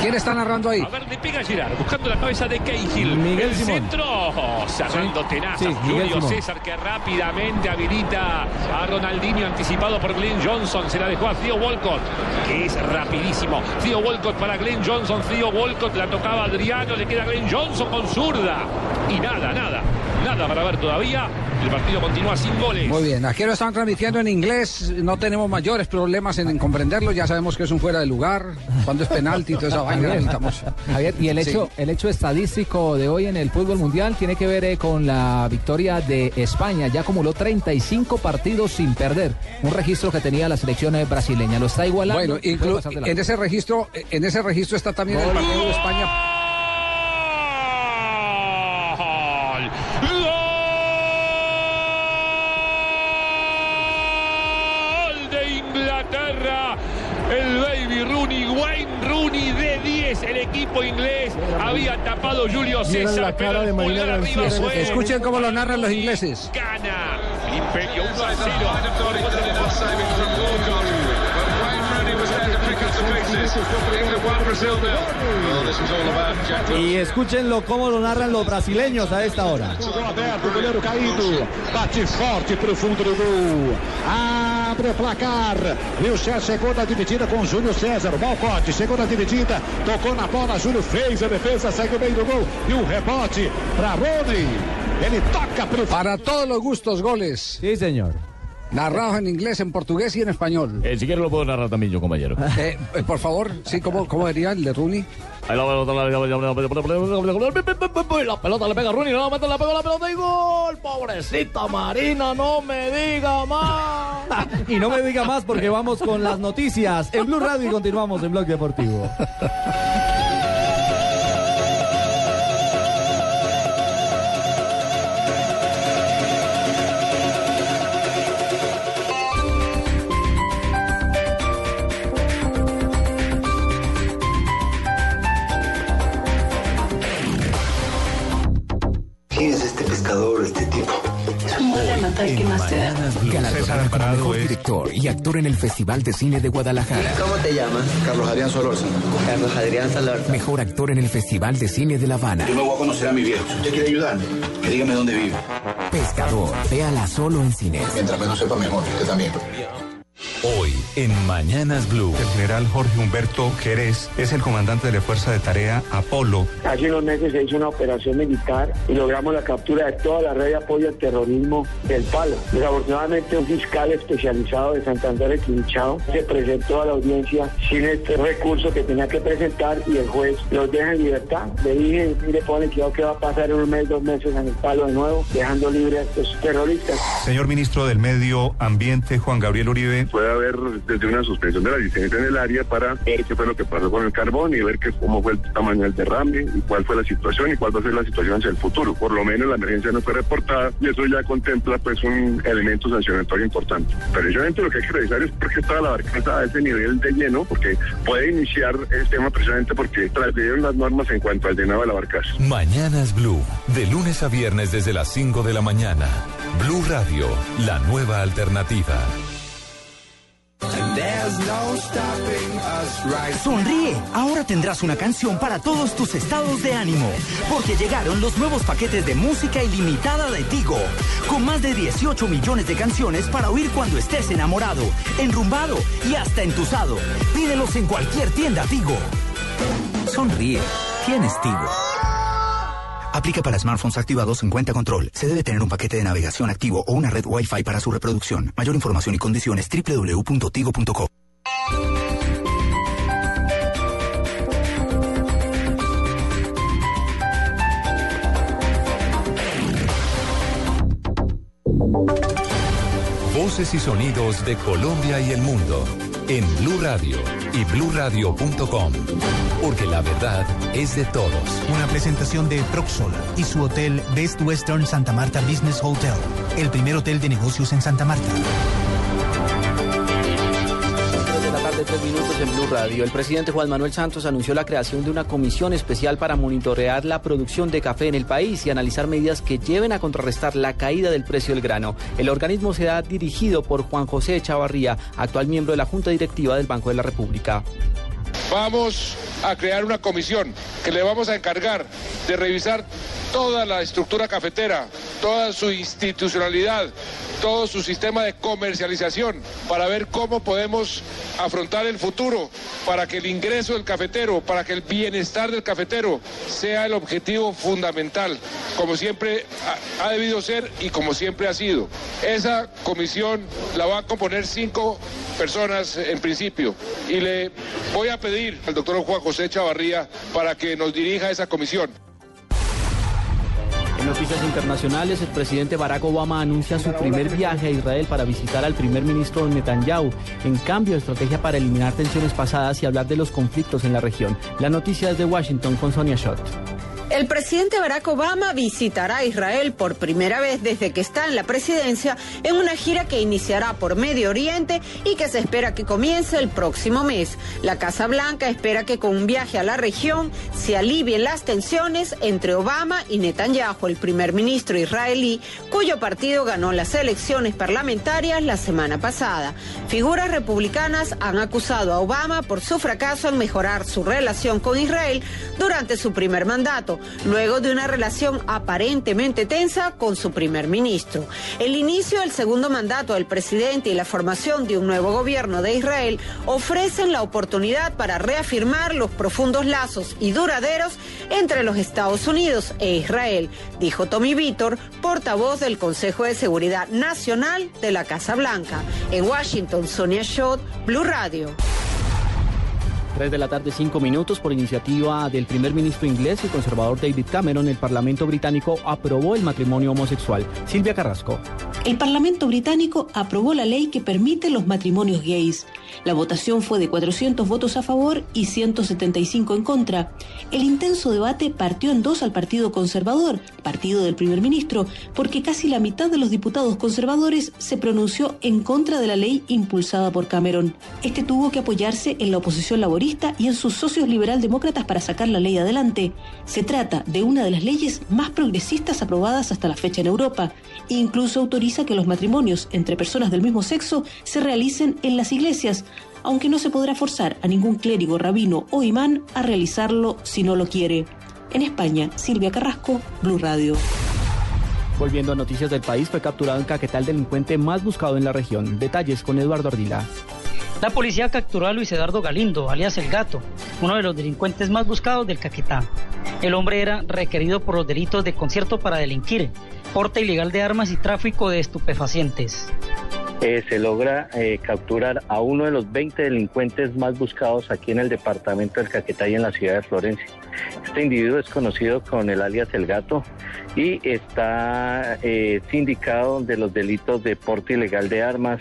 ¿Quién está narrando ahí? A ver, le pega Girard, buscando la cabeza de Cahill. Miguel el Simón. centro, oh, cerrando tenazas. Sí, Miguel Julio. César que rápidamente habilita a Ronaldinho, anticipado por Glenn Johnson. Se la dejó a Theo Walcott, que es rapidísimo. Theo Walcott para Glenn Johnson. Theo Walcott la tocaba Adriano, le queda Glenn Johnson con zurda. Y nada, nada, nada para ver todavía. El partido continúa sin goles. Muy bien, aquí lo están transmitiendo en inglés, no tenemos mayores problemas en, en comprenderlo, ya sabemos que es un fuera de lugar, cuando es penalti, toda esa vaina. Javier, necesitamos- Javier, y el Sí. hecho, el hecho estadístico de hoy en el fútbol mundial tiene que ver eh, con la victoria de España. Ya acumuló 35 partidos sin perder, un registro que tenía la selección eh, brasileña. Lo está igualando. Bueno, puede inclu- pasar de largo. en ese registro, en ese registro está también el partido de España. Wayne Rooney de 10. El equipo inglés había tapado Julio César, la pero cara el de Marina pulgar García arriba en fue. Escuchen cómo lo narran los ingleses. Gana. El Imperio 1 a 0. Y escúchenlo cómo lo narran los brasileños a esta hora. Gol aberto, o goleiro caído. Bate forte pro fundo do gol. Abre o placar. E o César chegou na dividida com o Júlio César. Malcote chegou na dividida. Tocou na bola. Júlio fez a defesa. Segue o meio do gol. E o rebote para Rony. Ele toca pro Para todos los gustos, goles. Sí, señor. Narrados en inglés, en portugués y en español. si quiere lo puedo narrar también yo, compañero. Eh, eh, por favor, sí, ¿cómo, cómo diría el de Rooney? La pelota le pega a Rooney, nuevamente le pega la pelota y gol. Pobrecita Marina, no me diga más. Y no me diga más porque vamos con las noticias en Blue Radio y continuamos en Blog Deportivo. Como mejor director y actor en el Festival de Cine de Guadalajara. ¿Cómo te llamas? Carlos Adrián Solórzano. Carlos Adrián Solórzano. Mejor actor en el Festival de Cine de La Habana. Yo me voy a conocer a mi viejo. Si usted quiere ayudarme, que dígame dónde vive. Pescador, véala solo en cines. Mientras menos sepa mejor, usted también. Hoy en Mañanas Blue. El general Jorge Humberto Jerez es el comandante de la Fuerza de Tarea Apolo. Hace unos meses se hizo una operación militar y logramos la captura de toda la red de apoyo al terrorismo del Palo. Desafortunadamente, un fiscal especializado de Santander de Quinchao se presentó a la audiencia sin este recurso que tenía que presentar y el juez los deja en libertad. Le dije, mire, pone cuidado que va a pasar en un mes, dos meses en el Palo de nuevo, dejando libre a estos terroristas. Señor ministro del Medio Ambiente, Juan Gabriel Uribe. Puede haber desde una suspensión de la licencia en el área para ver qué fue lo que pasó con el carbón y ver cómo fue el tamaño del derrame y cuál fue la situación y cuál va a ser la situación hacia el futuro. Por lo menos la emergencia no fue reportada y eso ya contempla pues un elemento sancionatorio importante. Pero obviamente lo que hay que revisar es por qué estaba la barcaza a ese nivel de lleno, porque puede iniciar el tema precisamente porque transgredieron las normas en cuanto al llenado de la barcaza. Mañanas Blue, de lunes a viernes desde las 5 de la mañana. Blue Radio, la nueva alternativa. Sonríe, ahora tendrás una canción para todos tus estados de ánimo, porque llegaron los nuevos paquetes de música ilimitada de Tigo, con más de 18 millones de canciones para oír cuando estés enamorado, enrumbado y hasta entusado. Pídelos en cualquier tienda Tigo. Sonríe, tienes Tigo. Aplica para smartphones activados en cuenta control. Se debe tener un paquete de navegación activo o una red Wi-Fi para su reproducción. Mayor información y condiciones www.tigo.co. Voces y sonidos de Colombia y el mundo en Blue Radio y bluradio.com, porque la verdad es de todos. Una presentación de Proxol y su hotel Best Western Santa Marta Business Hotel, el primer hotel de negocios en Santa Marta. de la tarde, tres minutos en Blue Radio. El presidente Juan Manuel Santos anunció la creación de una comisión especial para monitorear la producción de café en el país y analizar medidas que lleven a contrarrestar la caída del precio del grano. El organismo será dirigido por Juan José Chavarría, actual miembro de la Junta Directiva del Banco de la República. Vamos a crear una comisión que le vamos a encargar de revisar toda la estructura cafetera, toda su institucionalidad, todo su sistema de comercialización, para ver cómo podemos afrontar el futuro, para que el ingreso del cafetero, para que el bienestar del cafetero sea el objetivo fundamental, como siempre ha, debido ser y como siempre ha sido. Esa comisión la va a componer cinco personas en principio y le voy a pedir al doctor Juan José Chavarría para que nos dirija esa comisión. En noticias internacionales, el presidente Barack Obama anuncia su primer viaje a Israel para visitar al primer ministro Netanyahu. En cambio, estrategia para eliminar tensiones pasadas y hablar de los conflictos en la región. La noticia es de Washington con Sonia Schott. El presidente Barack Obama visitará Israel por primera vez desde que está en la presidencia en una gira que iniciará por Medio Oriente y que se espera que comience el próximo mes. La Casa Blanca espera que con un viaje a la región se alivien las tensiones entre Obama y Netanyahu, el primer ministro israelí, cuyo partido ganó las elecciones parlamentarias la semana pasada. Figuras republicanas han acusado a Obama por su fracaso en mejorar su relación con Israel durante su primer mandato luego de una relación aparentemente tensa con su primer ministro. El inicio del segundo mandato del presidente y la formación de un nuevo gobierno de Israel ofrecen la oportunidad para reafirmar los profundos lazos y duraderos entre los Estados Unidos e Israel, dijo Tommy Vitor, portavoz del Consejo de Seguridad Nacional de la Casa Blanca. En Washington, Sonia Schott, Blue Radio. 3 de la tarde, 5 minutos, por iniciativa del primer ministro inglés y conservador David Cameron, el Parlamento británico aprobó el matrimonio homosexual. Silvia Carrasco. El Parlamento británico aprobó la ley que permite los matrimonios gays. La votación fue de 400 votos a favor y 175 en contra. El intenso debate partió en dos al Partido Conservador, partido del primer ministro, porque casi la mitad de los diputados conservadores se pronunció en contra de la ley impulsada por Cameron. Este tuvo que apoyarse en la oposición y en sus socios liberal-demócratas para sacar la ley adelante. Se trata de una de las leyes más progresistas aprobadas hasta la fecha en Europa. Incluso autoriza que los matrimonios entre personas del mismo sexo se realicen en las iglesias, aunque no se podrá forzar a ningún clérigo, rabino o imán a realizarlo si no lo quiere. En España, Silvia Carrasco, Blue Radio. Volviendo a noticias del país, fue capturado en Caquetá el delincuente más buscado en la región. Detalles con Eduardo Ardila. La policía capturó a Luis Eduardo Galindo, alias El Gato, uno de los delincuentes más buscados del Caquetá. El hombre era requerido por los delitos de concierto para delinquir, porte ilegal de armas y tráfico de estupefacientes. Eh, se logra eh, capturar a uno de los 20 delincuentes más buscados aquí en el departamento del Caquetá y en la ciudad de Florencia. Este individuo es conocido con el alias El Gato y está eh, sindicado de los delitos de porte ilegal de armas,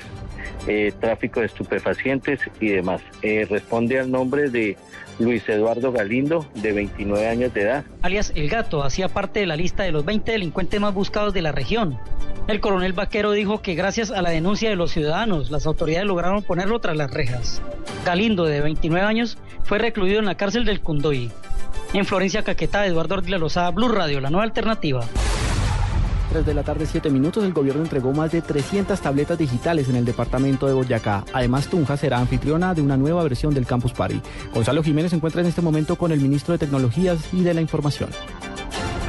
eh, tráfico de estupefacientes y demás. Eh, responde al nombre de Luis Eduardo Galindo, de 29 años de edad. Alias El Gato hacía parte de la lista de los 20 delincuentes más buscados de la región. El coronel Vaquero dijo que gracias a la denuncia de los ciudadanos, las autoridades lograron ponerlo tras las rejas. Galindo, de 29 años, fue recluido en la cárcel del Cundoy. En Florencia, Caquetá, Eduardo Ardila Lozada, Blue Radio, la nueva alternativa. 3 de la tarde, 7 minutos, el gobierno entregó más de 300 tabletas digitales en el departamento de Boyacá. Además, Tunja será anfitriona de una nueva versión del Campus Party. Gonzalo Jiménez se encuentra en este momento con el ministro de Tecnologías y de la Información.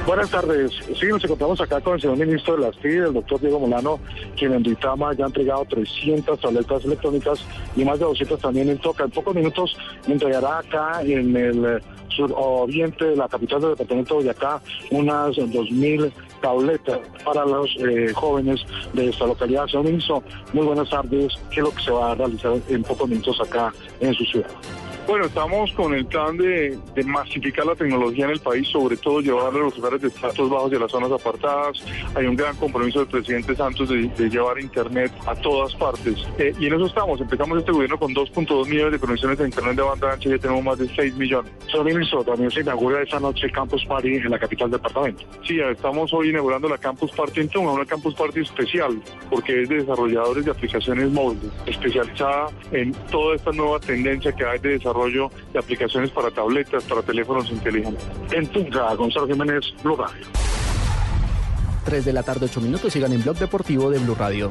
Buenas tardes. Sí, nos encontramos acá con el señor ministro de las TIC, el doctor Diego Molano, quien en Duitama ya ha entregado 300 tabletas electrónicas y más de 200 también en Toca. En pocos minutos entregará acá en el suroriente de la capital del departamento de Boyacá unas 2.000 tabletas para los eh, jóvenes de esta localidad. Señor ministro, muy buenas tardes. ¿Qué es lo que se va a realizar en pocos minutos acá en su ciudad? Bueno, estamos con el plan de, de masificar la tecnología en el país, sobre todo llevarla a los lugares de estratos bajos y a las zonas apartadas. Hay un gran compromiso del presidente Santos de, de llevar Internet a todas partes. Eh, y en eso estamos. Empezamos este gobierno con 2.2 millones de conexiones de Internet de banda ancha y ya tenemos más de 6 millones. Señor ministro, también se inaugura esta noche Campus Party en la capital del departamento. Sí, estamos hoy inaugurando la Campus Party en Tunja, una Campus Party especial, porque es de desarrolladores de aplicaciones móviles, especializada en toda esta nueva tendencia que hay de desarrollo de aplicaciones para tabletas, para teléfonos inteligentes. En Tunja, Gonzalo Jiménez, Blue Radio. 3 de la tarde, 8 minutos, sigan en Blog Deportivo de Blue Radio.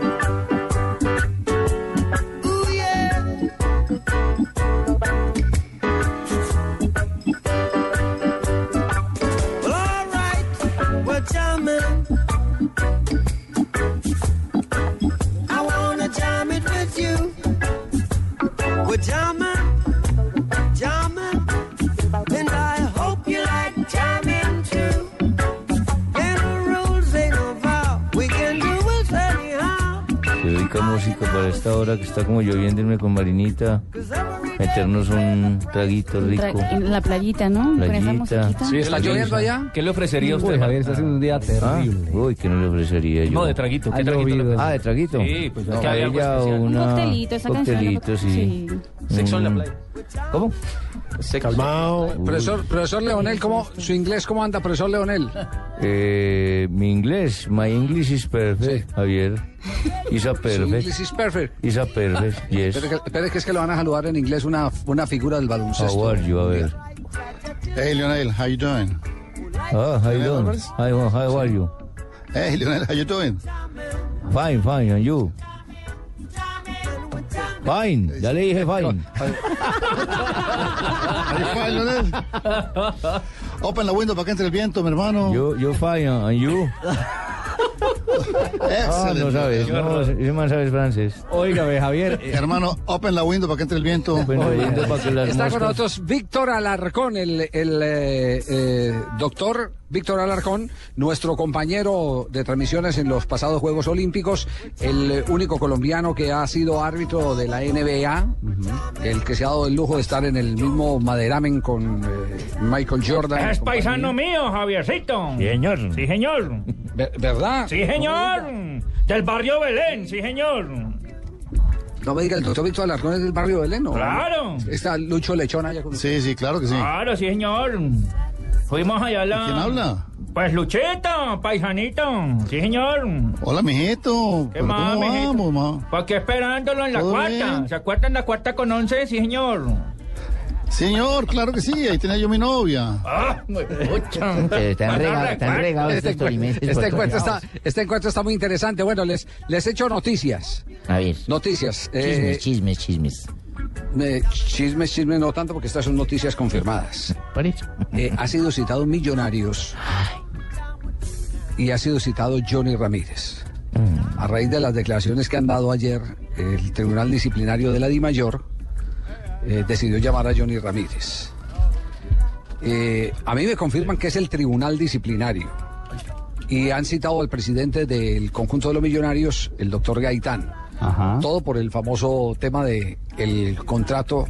Música para esta hora que está como lloviendo irme con Marinita. Meternos un traguito rico. En la playita, ¿no? Playita. Sí, está lloviendo allá. ¿Qué le ofrecería a usted, Javier? Está haciendo un día terrible. Ah, uy, ¿qué no le ofrecería yo? No, de traguito. ¿Qué Ha traguito le? Ah, de traguito. Sí, pues, no, que algo especial. una... Un coctelito, esa canción de Coctelito, coco- sí. Sexo en la Mm. playa. ¿Cómo? Calmado. Profesor, profesor Leonel, ¿cómo, ¿su inglés cómo anda, profesor Leonel? Eh, mi inglés, my English is perfect, Javier. Is a Su perfect. English is perfect. Is a perfect, [laughs] yes. Espere que, que es que le van a saludar en inglés una, una figura del baloncesto. How are you? A ver. Hey Lionel, how you doing? Ah, how you doing? How, how are you? Hey Lionel, how you doing? Fine, fine, and you? Fine, ya le dije fine. Are you fine, Lionel? Open la window para que entre el viento, mi hermano. Yo, yo fine, and you? Ah, no sabes, no, ese man sabes francés. Óigame, Javier. eh, Hermano, open la window para que entre el viento. Para que las Está con nosotros Víctor Alarcón, el, el, eh, eh, doctor Víctor Alarcón, nuestro compañero de transmisiones en los pasados Juegos Olímpicos, el único colombiano que ha sido árbitro de la NBA, el que se ha dado el lujo de estar en el mismo maderamen con eh, Michael Jordan. Es paisano mío, Javiercito. Sí, señor. Sí, señor. Ver- ¿Verdad? Sí, señor. Del barrio Belén, sí, señor. No me diga, el doctor Víctor Alarcón es del barrio Belén, ¿no? Claro. Está Lucho Lechón allá con Sí, sí, claro que sí. Claro, sí, señor. Fuimos allá a la... ¿Quién habla? Pues Luchito, paisanito. Sí, señor. Hola, mijito. ¿Qué ¿Pero más, ¿Cómo mijito? vamos, ma? Pues aquí esperándolo en la ¿Todo cuarta. bien? ¿Se acuerdan la cuarta con once? Sí, señor. Señor, claro que sí. Ahí tenía yo mi novia. Ah, me. Están regados, están regados Este, estos este por encuentro está, este encuentro está muy interesante. Bueno, les, les echo noticias. A ver. Noticias. Chismes, Eh, chismes, chismes. Eh, chismes, chismes, no tanto porque estas son noticias confirmadas. Por eso. Eh, ha sido citado Millonarios y ha sido citado Johnny Ramírez. A raíz de las declaraciones que han dado ayer, el Tribunal Disciplinario de la DIMAYOR eh, decidió llamar a Johnny Ramírez. Eh, a mí me confirman que es el Tribunal Disciplinario. Y han citado al presidente del conjunto de los millonarios, el doctor Gaitán. Todo por el famoso tema de el contrato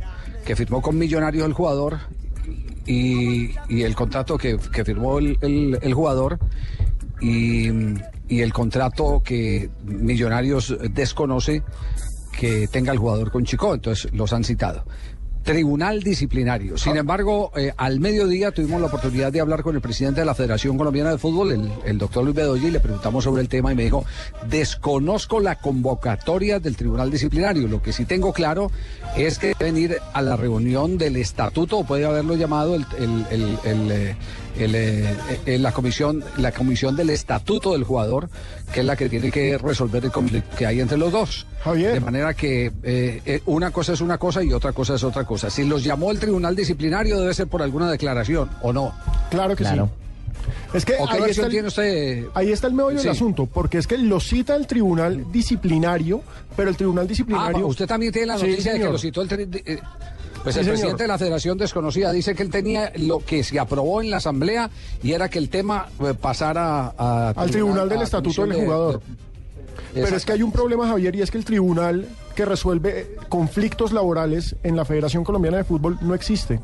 que firmó con Millonarios el jugador y, el contrato que, que firmó el, el- el jugador y, y el contrato que Millonarios desconoce que tenga el jugador con Chico, entonces los han citado. Tribunal disciplinario. Sin embargo, eh, al mediodía tuvimos la oportunidad de hablar con el presidente de la Federación Colombiana de Fútbol, el, el doctor Luis Bedoya, y le preguntamos sobre el tema y me dijo, desconozco la convocatoria del Tribunal Disciplinario. Lo que sí tengo claro es que deben ir a la reunión del estatuto, o puede haberlo llamado el, eh, eh, la comisión la comisión del estatuto del jugador, que es la que tiene que resolver el conflicto que hay entre los dos. De manera que eh, una cosa es una cosa y otra cosa es otra cosa. Si los llamó el tribunal disciplinario debe ser por alguna declaración, ¿o no? Claro que Claro. sí. Es que ¿O qué ahí está, el, tiene usted? ahí está el meollo Sí. del asunto, porque es que lo cita el tribunal disciplinario, pero el tribunal disciplinario... Ah, usted también tiene la Sí, noticia de que lo citó el... tri- eh, Pues Sí, el señor. presidente de la Federación Desconocida dice que él tenía lo que se aprobó en la Asamblea y era que el tema eh, pasara a, al tribunal del a estatuto del de- jugador. Pero es que hay un problema, Javier, y es que el tribunal que resuelve eh, conflictos laborales en la Federación Colombiana de Fútbol no existe,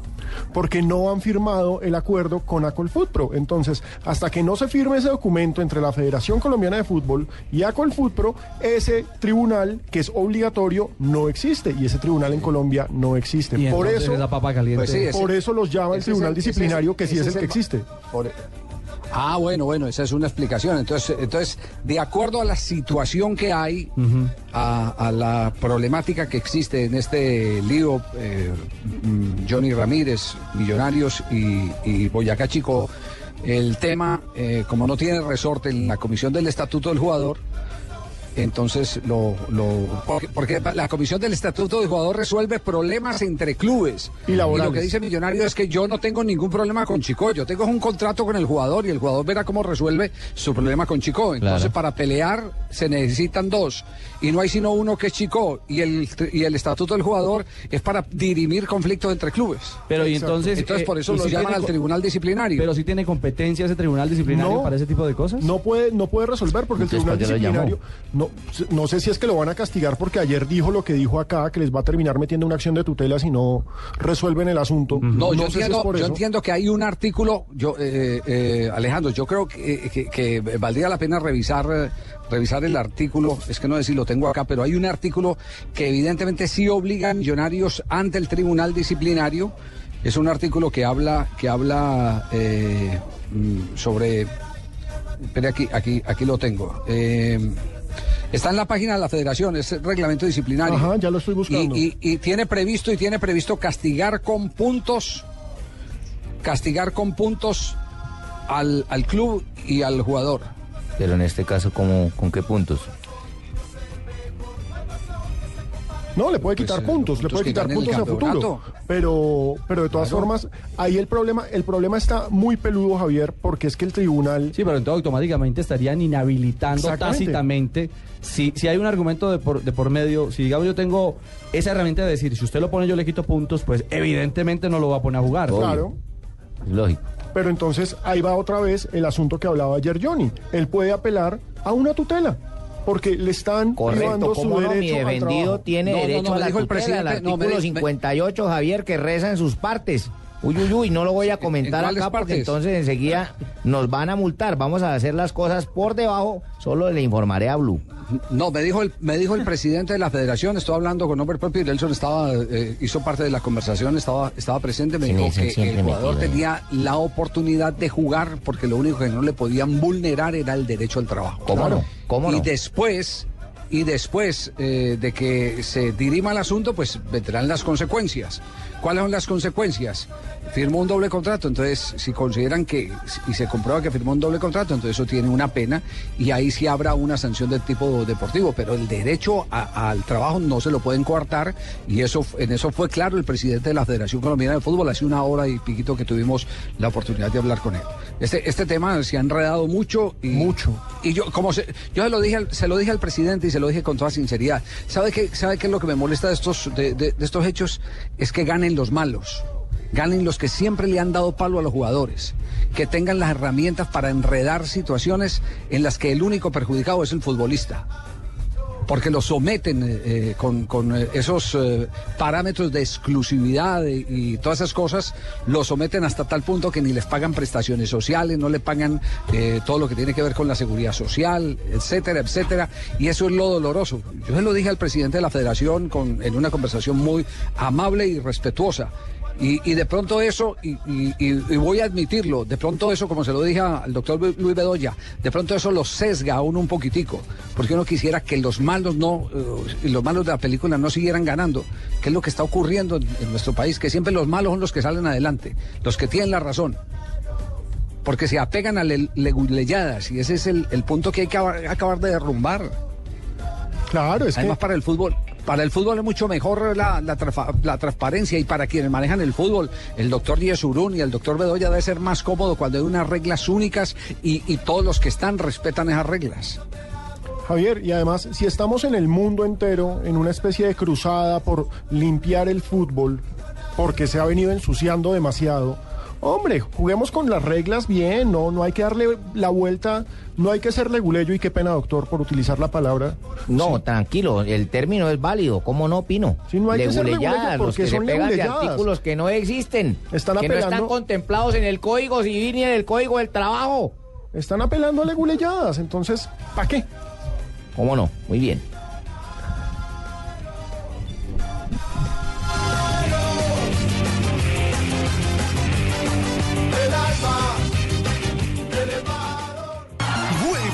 porque no han firmado el acuerdo con Acolfutpro. Entonces, hasta que no se firme ese documento entre la Federación Colombiana de Fútbol y Acolfutpro, ese tribunal que es obligatorio no existe y ese tribunal en Colombia no existe. Y Por eso, esa papa caliente. Pues sí, ese- por eso los llama el tribunal el- ese es- disciplinario, que sí ese es el es que existe. por- Ah, bueno, bueno, esa es una explicación. Entonces, entonces de acuerdo a la situación que hay, a, a la problemática que existe en este lío, eh, mm, Johnny Ramírez, Millonarios y, y Boyacá Chico, el tema, eh, como no tiene resorte en la comisión del estatuto del jugador, entonces lo, lo porque, porque la comisión del estatuto del jugador resuelve problemas entre clubes Y laborales. lo que dice Millonario es que yo no tengo ningún problema con Chico yo tengo un contrato con el jugador y el jugador verá cómo resuelve su problema con Chico entonces Claro. para pelear se necesitan dos y no hay sino uno que es Chico y el y el estatuto del jugador es para dirimir conflictos entre clubes Pero y entonces... entonces eh, por eso ¿y lo si llaman tiene al tribunal disciplinario Pero si tiene competencia ese tribunal disciplinario No. para ese tipo de cosas. No puede, no puede resolver porque el tribunal disciplinario. No, no sé si es que lo van a castigar porque ayer dijo lo que dijo acá, que les va a terminar metiendo una acción de tutela si no resuelven el asunto. No, yo, sé si es entiendo, yo que hay un artículo, yo, eh, eh, Alejandro, yo creo que, que- que valdría la pena revisar, eh, revisar el artículo, es que no sé si lo tengo acá, pero hay un artículo que evidentemente sí obliga a millonarios ante el tribunal disciplinario. Es un artículo que habla, que habla eh, mm, sobre. Espere aquí, aquí, aquí lo tengo. Eh, Está en la página de la federación, es el reglamento disciplinario. Ajá, ya lo estoy buscando. Y, y- y tiene previsto, y tiene previsto castigar con puntos, castigar con puntos al, al club y al jugador. Pero en este caso, ¿cómo, ¿con qué puntos? No, le puede quitar Pues, eh, puntos, le puede quitar el puntos a futuro. Pero, pero de todas Claro. formas, ahí el problema, el problema está muy peludo, Javier, porque es que el tribunal. Sí, pero entonces automáticamente estarían inhabilitando tácitamente. Si, si hay un argumento de por, de por medio, si digamos yo tengo esa herramienta de decir, si usted lo pone yo le quito puntos, pues evidentemente no lo va a poner a jugar. Claro. Es lógico. Pero entonces ahí va otra vez el asunto que hablaba ayer Johnny. Él puede apelar a una tutela. Porque le están Correcto, privando su ¿cómo no? Mi derecho al defendido trabajo. tiene No, derecho no, a la dijo el tutela, el presidente, no, me artículo me- 58, Javier, que reza en sus partes. Uy, uy, uy, no lo voy a comentar cuáles acá porque entonces enseguida nos van a multar. Vamos a hacer las cosas por debajo, solo le informaré a Blue. No, me dijo el, me dijo el presidente de la federación, estoy hablando con nombre propio y Nelson estaba, eh, hizo parte de la conversación, estaba, estaba presente, me Sí, dijo que el jugador metido tenía la oportunidad de jugar porque lo único que no le podían vulnerar era el derecho al trabajo. ¿Cómo no? ¿Cómo y no? después, y después eh, de que se dirima el asunto, pues vendrán las consecuencias. ¿Cuáles son las consecuencias? Firmó un doble contrato, entonces si consideran que, y se comprueba que firmó un doble contrato, entonces eso tiene una pena y ahí sí habrá una sanción del tipo deportivo, pero el derecho a- al trabajo no se lo pueden coartar y eso en eso fue claro el presidente de la Federación Colombiana de Fútbol hace una hora y piquito que tuvimos la oportunidad de hablar con él. Este, este tema se ha enredado mucho y mucho. Y yo como se, yo se lo dije al, se lo dije al presidente y se lo dije con toda sinceridad. ¿Sabe qué sabe qué es lo que me molesta de estos de, de- de estos hechos? Es que ganen los malos. Ganen los que siempre le han dado palo a los jugadores, que tengan las herramientas para enredar situaciones en las que el único perjudicado es el futbolista. porque lo someten eh, eh, con, eh, esos parámetros de exclusividad y, todas esas cosas, lo someten hasta tal punto que ni les pagan prestaciones sociales, no le pagan todo lo que tiene que ver con la seguridad social, etcétera, etcétera, y eso es lo doloroso. Yo se lo dije al presidente de la federación con, en una conversación muy amable y respetuosa. Y, y, de pronto eso, y, y, y, voy a admitirlo, de pronto eso, como se lo dije al doctor Luis Bedoya, de pronto eso lo sesga a uno un poquitico, porque uno quisiera que los malos no, uh, los malos de la película no siguieran ganando, que es lo que está ocurriendo en, en, nuestro país, que siempre los malos son los que salen adelante, los que tienen la razón. Porque se apegan a le, leguleyadas y ese es el, el, punto que hay que acabar de derrumbar. Claro, es Además, que... para el fútbol, para el fútbol es mucho mejor la, la, transparencia y para quienes manejan el fútbol, el doctor Díaz Urún y el doctor Bedoya debe ser más cómodo cuando hay unas reglas únicas y, y todos los que están respetan esas reglas. Javier, y además, si estamos en el mundo entero en una especie de cruzada por limpiar el fútbol, porque se ha venido ensuciando demasiado, hombre, juguemos con las reglas bien, no, no hay que darle la vuelta, no hay que ser leguleyo y qué pena, doctor, por utilizar la palabra. No, sí. tranquilo, el término es válido, ¿cómo no, Pino? Sí, no hay que los que se pegan de artículos que no existen, están que no están contemplados en el Código Civil ni en el Código del Trabajo. Están apelando a leguleyadas, entonces, ¿para qué? ¿Cómo no? Muy bien.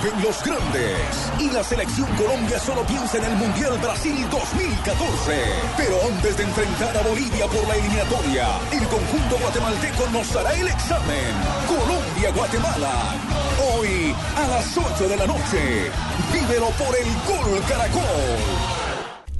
Vuelven los grandes y la selección Colombia solo piensa en el Mundial Brasil 2014. Pero antes de enfrentar a Bolivia por la eliminatoria, el conjunto guatemalteco nos hará el examen. Colombia-Guatemala. Hoy a las 8 de la noche. Vívelo por el Gol Caracol.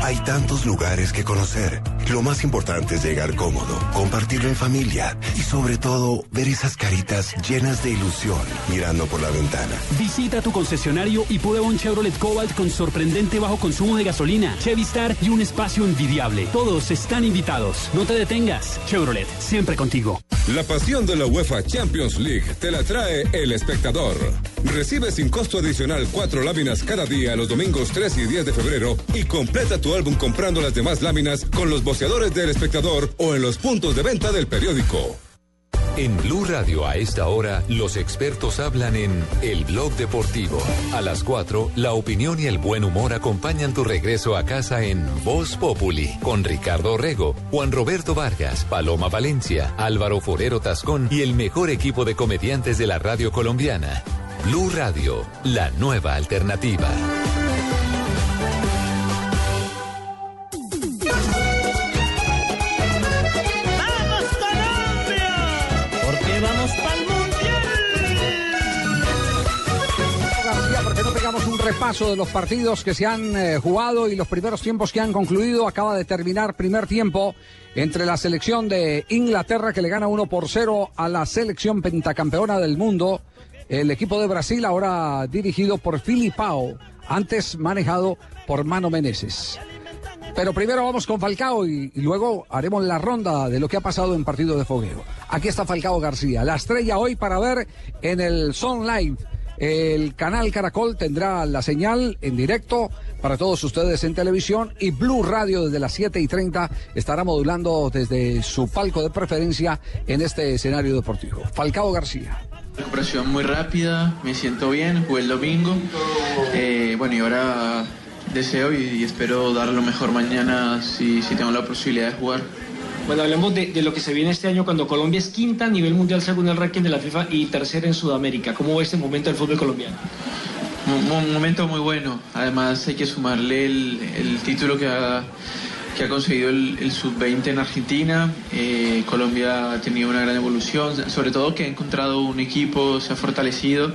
Hay tantos lugares que conocer. Lo más importante es llegar cómodo, compartirlo en familia y sobre todo ver esas caritas llenas de ilusión mirando por la ventana. Visita tu concesionario y prueba un Chevrolet Cobalt con sorprendente bajo consumo de gasolina, Chevistar y un espacio envidiable. Todos están invitados. No te detengas. Chevrolet, siempre contigo. La pasión de la UEFA Champions League te la trae el espectador. Recibe sin costo adicional cuatro láminas cada día los domingos 3 y 10 de febrero y completa tu álbum comprando las demás láminas con los boceadores del espectador o en los puntos de venta del periódico. En Blue Radio a esta hora, los expertos hablan en El Blog Deportivo. A las 4, la opinión y el buen humor acompañan tu regreso a casa en Voz Populi, con Ricardo Rego, Juan Roberto Vargas, Paloma Valencia, Álvaro Forero Tascón y el mejor equipo de comediantes de la radio colombiana. Blue Radio, la nueva alternativa. Repaso de los partidos que se han eh, jugado y los primeros tiempos que han concluido. Acaba de terminar primer tiempo entre la selección de Inglaterra que le gana 1 por 0 a la selección pentacampeona del mundo. El equipo de Brasil ahora dirigido por Filipao, antes manejado por Mano Meneses. Pero primero vamos con Falcao y, luego haremos la ronda de lo que ha pasado en partido de fogueo. Aquí está Falcao García, la estrella hoy para ver en el Son Live el canal Caracol tendrá la señal en directo para todos ustedes en televisión y Blue Radio desde las 7 y 30 estará modulando desde su palco de preferencia en este escenario deportivo. Falcao García. Recuperación muy rápida, me siento bien, jugué el domingo. Eh, bueno, y ahora deseo y, espero dar lo mejor mañana si tengo la posibilidad de jugar. Bueno, hablemos de, lo que se viene este año cuando Colombia es quinta a nivel mundial según el ranking de la FIFA y tercera en Sudamérica. ¿Cómo va este momento del fútbol colombiano? Un, momento muy bueno. Además hay que sumarle el, título que ha, conseguido el, el sub-20 en Argentina. Eh, Colombia ha tenido una gran evolución, sobre todo que ha encontrado un equipo, se ha fortalecido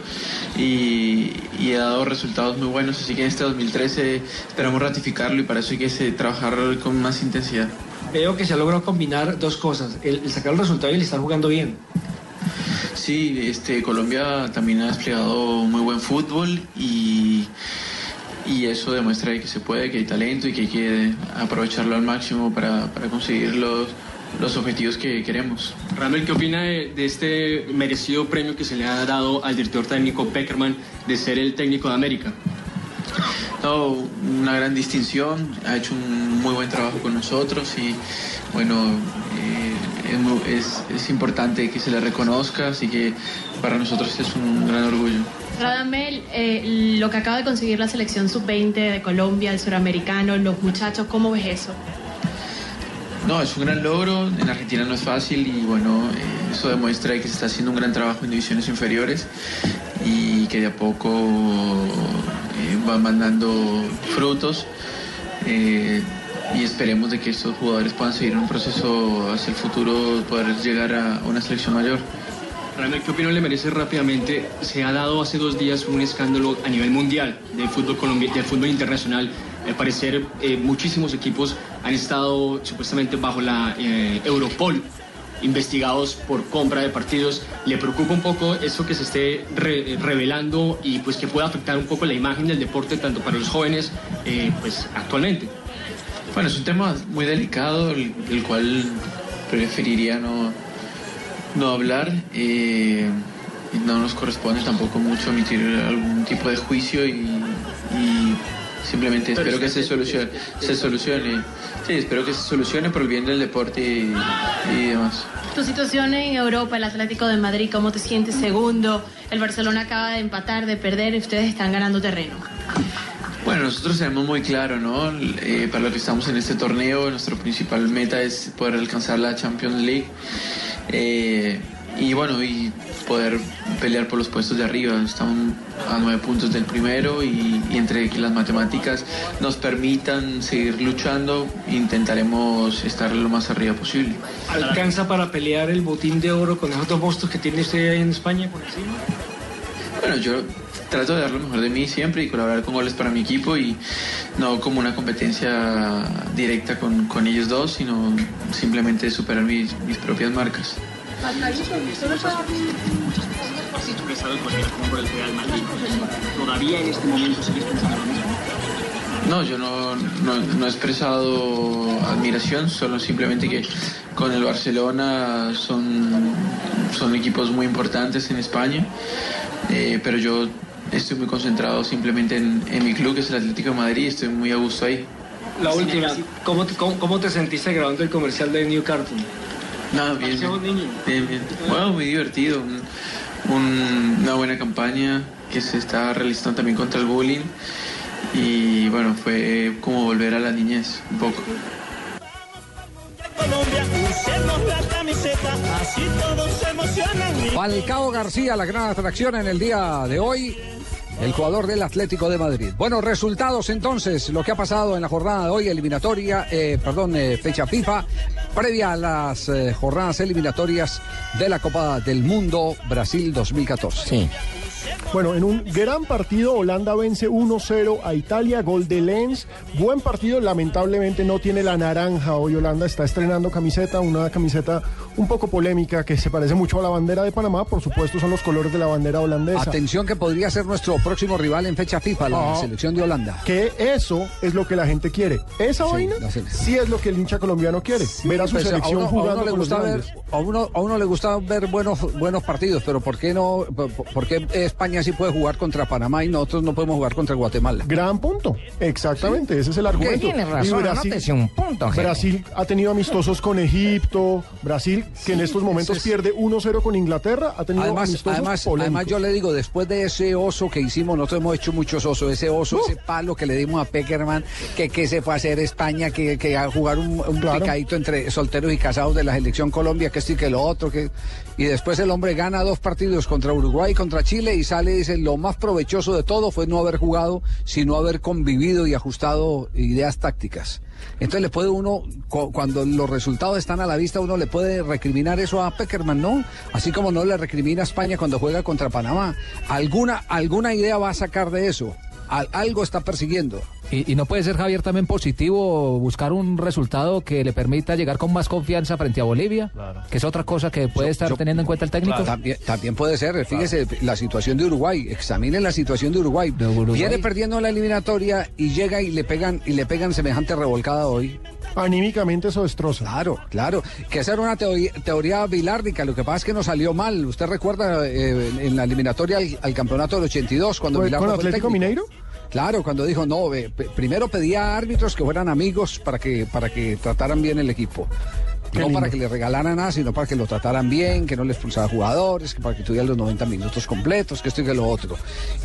y, y ha dado resultados muy buenos. Así que en este 2013 esperamos ratificarlo y para eso hay que se- trabajar con más intensidad. Veo que se ha logrado combinar dos cosas, el, el sacar el resultado y el estar jugando bien. Sí, este, Colombia también ha desplegado muy buen fútbol y, y eso demuestra que se puede, que hay talento y que hay que aprovecharlo al máximo para, para conseguir los, los objetivos que queremos. Ramel, ¿qué opina de, de este merecido premio que se le ha dado al director técnico Peckerman de ser el técnico de América? No, una gran distinción, ha hecho un muy buen trabajo con nosotros y bueno, eh, es, importante que se le reconozca, así que para nosotros es un gran orgullo. Radamel, eh, lo que acaba de conseguir la selección sub-20 de Colombia, el suramericano, los muchachos, ¿cómo ves eso? No, es un gran logro, en Argentina no es fácil y bueno, eh, eso demuestra que se está haciendo un gran trabajo en divisiones inferiores y que de a poco eh, van mandando frutos eh, y esperemos de que estos jugadores puedan seguir un proceso hacia el futuro, poder llegar a una selección mayor. Ramel, ¿qué opinión le merece rápidamente? Se ha dado hace dos días un escándalo a nivel mundial del fútbol colombiano, del fútbol internacional. Al parecer, eh, muchísimos equipos han estado supuestamente bajo la eh, Europol investigados por compra de partidos. ¿Le preocupa un poco eso que se esté re- revelando y pues que pueda afectar un poco la imagen del deporte tanto para los jóvenes eh, pues actualmente? Bueno, es un tema muy delicado, el, cual preferiría no, no hablar. no nos corresponde tampoco mucho emitir algún tipo de juicio y simplemente Pero espero que se solucione, se solucione. Sí, espero que se solucione por el bien del deporte y, y demás. Tu situación en Europa, el Atlético de Madrid, ¿cómo te sientes? Segundo, el Barcelona acaba de empatar, de perder, y ustedes están ganando terreno. Bueno, nosotros tenemos muy claro, ¿no? Eh, para lo que estamos en este torneo, nuestra principal meta es poder alcanzar la Champions League. Eh, y bueno, y poder pelear por los puestos de arriba. Estamos a nueve puntos del primero y, y entre que las matemáticas nos permitan seguir luchando, intentaremos estar lo más arriba posible. ¿Alcanza para pelear el botín de oro con esos dos puestos que tiene usted ahí en España por encima? Bueno, yo trato de dar lo mejor de mí siempre y colaborar con goles para mi equipo y no como una competencia directa con, con ellos dos, sino simplemente superar mis, mis propias marcas. Por el Real Madrid. ¿Todavía en este momento sigues pensando lo mismo? No, yo no, no, no he expresado admiración, solo simplemente que con el Barcelona son, son equipos muy importantes en España, eh, pero yo estoy muy concentrado simplemente en, mi club, que es el Atlético de Madrid, y estoy muy a gusto ahí. La última, ¿cómo cómo, cómo te sentiste grabando el comercial de New Cartoon? No, bien, bien, bien. Bueno, muy divertido. un- un- una buena campaña que se está realizando también contra el bullying. Y bueno, fue como volver a la niñez, un poco. Falcao García, la gran atracción en el día de hoy. El jugador del Atlético de Madrid. Bueno, resultados entonces, lo que ha pasado en la jornada de hoy, eliminatoria, eh, perdón, eh, fecha FIFA, previa a las eh, jornadas eliminatorias de la Copa del Mundo Brasil 2014. Sí. Bueno, en un gran partido, Holanda vence 1-0 a Italia, gol de Lenz. Buen partido, lamentablemente no tiene la naranja. Hoy Holanda está estrenando camiseta, una camiseta un poco polémica que se parece mucho a la bandera de Panamá. Por supuesto, son los colores de la bandera holandesa. Atención que podría ser nuestro próximo rival en fecha FIFA, la Ah. selección de Holanda. Que eso es lo que la gente quiere. Esa Sí, vaina sí es lo que el hincha colombiano quiere. ver a su Pues, selección uno, a jugando uno le con los gusta ver, a uno, a uno le gusta ver buenos, buenos partidos, pero ¿por qué no? por- por qué España sí puede jugar contra Panamá y nosotros no podemos jugar contra Guatemala? Gran punto. Exactamente, ese es el argumento. tiene razón, Y anótese un punto. Brasil ha tenido amistosos con Egipto. Brasil, que en estos momentos pierde 1-0 con Inglaterra, ha tenido Además, amistosos además, polémicos. además yo le digo, después de ese oso que hicimos, nosotros hemos hecho muchos osos, ese oso, ese palo que le dimos a Peckerman, que, que se fue a hacer España, que, que a jugar un, un picadito entre solteros y casados de la selección Colombia, que esto y que lo otro, que y después el hombre gana dos partidos contra Uruguay, contra Chile y sale y dice, lo más provechoso de todo fue no haber jugado, sino haber convivido y ajustado ideas tácticas. Entonces le puede uno, cu- cuando los resultados están a la vista, uno le puede recriminar eso a Peckerman, ¿no? Así como no le recrimina a España cuando juega contra Panamá. Alguna, alguna idea va a sacar de eso. Al- algo está persiguiendo. Y, y no puede ser, Javier, también positivo buscar un resultado que le permita llegar con más confianza frente a Bolivia, que es otra cosa que puede estar teniendo en cuenta el técnico. También, también puede ser, fíjese, la situación de Uruguay, examinen la situación de Uruguay. Viene perdiendo la eliminatoria y llega y le pegan y le pegan semejante revolcada hoy. Anímicamente eso destroza. Claro, claro. Que esa era una teoría, teoría bilárdica, lo que pasa es que nos salió mal. ¿Usted recuerda eh, en la eliminatoria al, al campeonato del 82 cuando ¿Con- Bilardo con fue el Atlético técnico? Mineiro? Claro, cuando dijo, no, primero pedía árbitros que fueran amigos para que, para que trataran bien el equipo. Qué no lindo. para que le regalaran nada, sino para que lo trataran bien, que no le expulsara jugadores, que para que tuvieran los 90 minutos completos, que esto y que lo otro.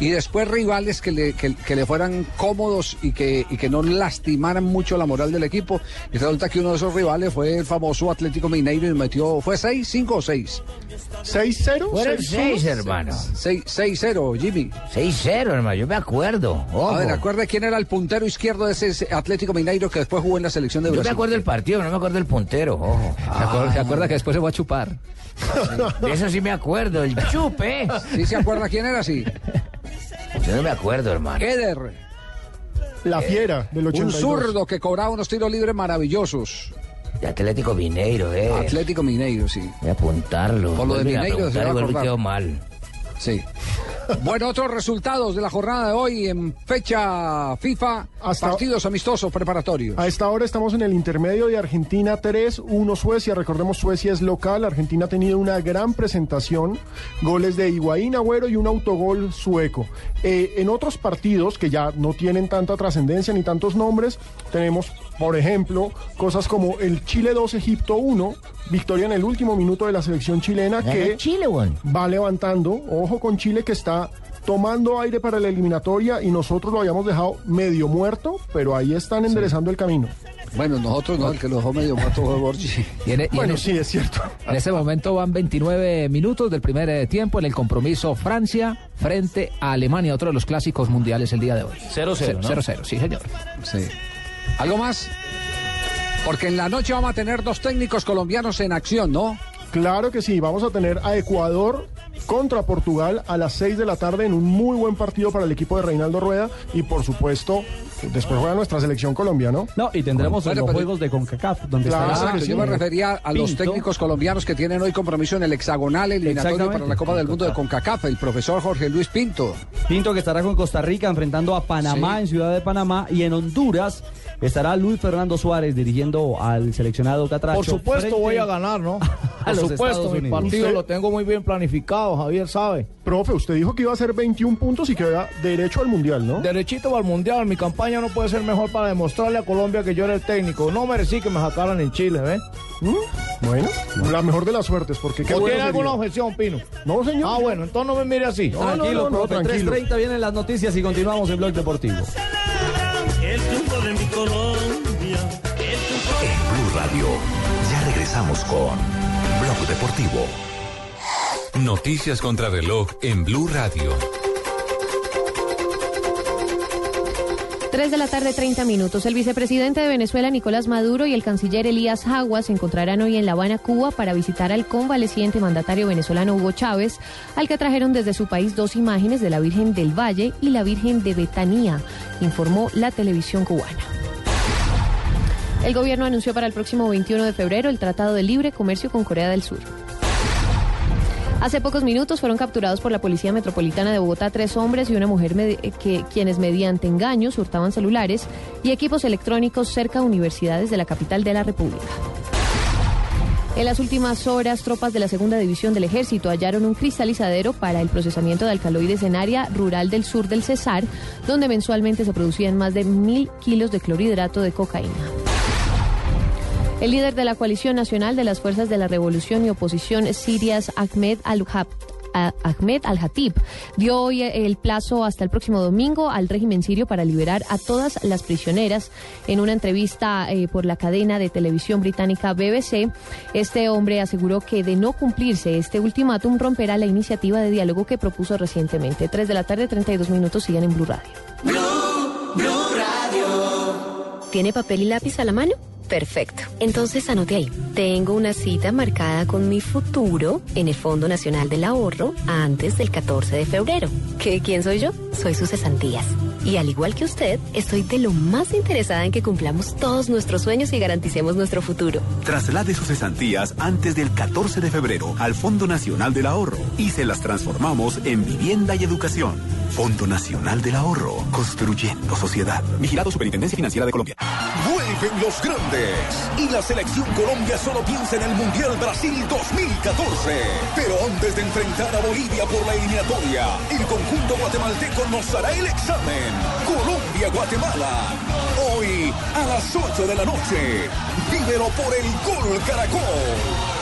Y después rivales que le, que, que le fueran cómodos y que, y que no lastimaran mucho la moral del equipo. Y resulta que uno de esos rivales fue el famoso Atlético Mineiro y metió, ¿fue 6, 5 o 6? 6-0. Fueron seis, hermano. 6-0, Jimmy. 6-0, hermano, yo me acuerdo. Ojo. A ver, acuerde quién era el puntero izquierdo de ese Atlético Mineiro que después jugó en la selección de Yo Brasil. me acuerdo del partido, no me acuerdo del puntero, ojo. ¿Se acuerda, se acuerda que después se va a chupar? De eso sí me acuerdo, el chupe. ¿Sí se acuerda quién era? Sí. Yo no me acuerdo, hermano. Eder. La fiera del Un 82. zurdo que cobraba unos tiros libres maravillosos. De Atlético Mineiro, eh. Atlético Mineiro, sí. Voy a apuntarlo. Por lo de Mineiro se va a mal. Sí. Bueno, otros resultados de la jornada de hoy en fecha FIFA, partidos amistosos preparatorios. A esta hora estamos en el intermedio de Argentina 3-1 Suecia. Recordemos, Suecia es local. Argentina ha tenido una gran presentación. Goles de Higuaín, Agüero y un autogol sueco. Eh, en otros partidos que ya no tienen tanta trascendencia ni tantos nombres, tenemos, por ejemplo, cosas como el Chile 2, Egipto 1. Victoria en el último minuto de la selección chilena que Chile, weón. va levantando. Ojo con Chile que está tomando aire para la eliminatoria y nosotros lo habíamos dejado medio muerto, pero ahí están enderezando el camino. Bueno, nosotros no, el que lo dejó medio muerto fue Borgi. [laughs] En Bueno, ese- sí, es cierto. En este momento van 29 minutos del primer eh, tiempo en el compromiso Francia frente a Alemania, otro de los clásicos mundiales el día de hoy. 0-0, ¿no? 0-0, sí, señor. Sí. ¿Algo más? Porque en la noche vamos a tener dos técnicos colombianos en acción, ¿no? Claro que sí, vamos a tener a Ecuador contra Portugal a las 6 de la tarde en un muy buen partido para el equipo de Reinaldo Rueda y por supuesto después juega nuestra selección Colombia, ¿no? No, y tendremos Bueno, los pero- juegos de CONCACAF, donde Claro, estará yo me refería a los Pinto. técnicos colombianos que tienen hoy compromiso en el hexagonal eliminatorio para la Copa del Mundo de CONCACAF, el profesor Jorge Luis Pinto. Pinto que estará con Costa Rica enfrentando a Panamá Sí. en Ciudad de Panamá y en Honduras estará Luis Fernando Suárez dirigiendo al seleccionado Catracho. Por supuesto voy a ganar, ¿no? [laughs] a Por los supuesto, mi partido Usted- lo tengo muy bien planificado, Javier sabe. Profe, usted dijo que iba a ser 21 puntos y que iba derecho al Mundial, ¿no? Derechito al mundial, mi campaña no puede ser mejor para demostrarle a Colombia que yo era el técnico. No merecí que me sacaran en Chile, ¿ves? ¿Mm? Bueno, la mejor de las suertes, porque qué ¿O bueno tiene alguna sería. objeción, Pino? No, señor. Ah, bueno, entonces no me mire así. Tranquilo, no, no, profe, tranquilo. 3.30 vienen las noticias y continuamos en Blog Deportivo. El triunfo de mi Colombia. En Blue Radio, ya regresamos con Blog Deportivo. Noticias contra reloj en Blue Radio. 3 de la tarde, 30 minutos. El vicepresidente de Venezuela, Nicolás Maduro, y el canciller Elías Jagua se encontrarán hoy en La Habana, Cuba, para visitar al convaleciente mandatario venezolano Hugo Chávez, al que trajeron desde su país dos imágenes de la Virgen del Valle y la Virgen de Betanía, informó la televisión cubana. El gobierno anunció para el próximo 21 de febrero el Tratado de Libre Comercio con Corea del Sur. Hace pocos minutos fueron capturados por la Policía Metropolitana de Bogotá tres hombres y una mujer que, quienes mediante engaños hurtaban celulares y equipos electrónicos cerca de universidades de la capital de la República. En las últimas horas, tropas de la segunda división del ejército hallaron un cristalizadero para el procesamiento de alcaloides en área rural del sur del Cesar, donde mensualmente se producían más de mil kilos de clorhidrato de cocaína. El líder de la coalición nacional de las fuerzas de la revolución y oposición sirias, Ahmed al-Hab- Ahmed al-Hatib dio hoy el plazo hasta el próximo domingo al régimen sirio para liberar a todas las prisioneras. En una entrevista eh, por la cadena de televisión británica BBC, este hombre aseguró que de no cumplirse este ultimátum romperá la iniciativa de diálogo que propuso recientemente. 3 de la tarde, 32 minutos, siguen en Blue Radio. Blue Radio. ¿Tiene papel y lápiz a la mano? Perfecto. Entonces anote ahí. Tengo una cita marcada con mi futuro en el Fondo Nacional del Ahorro antes del 14 de febrero. ¿Qué, ¿Quién soy yo? Soy sus cesantías. Y al igual que usted, estoy de lo más interesada en que cumplamos todos nuestros sueños y garanticemos nuestro futuro. Traslade sus cesantías antes del 14 de febrero al Fondo Nacional del Ahorro y se las transformamos en vivienda y educación. Fondo Nacional del Ahorro, construyendo sociedad. Vigilado Superintendencia Financiera de Colombia. Vuelven los grandes. Y la selección Colombia solo piensa en el Mundial Brasil 2014. Pero antes de enfrentar a Bolivia por la eliminatoria, el conjunto guatemalteco nos hará el examen. Colombia-Guatemala. Hoy a las 8 de la noche. Vívelo por el Gol Caracol.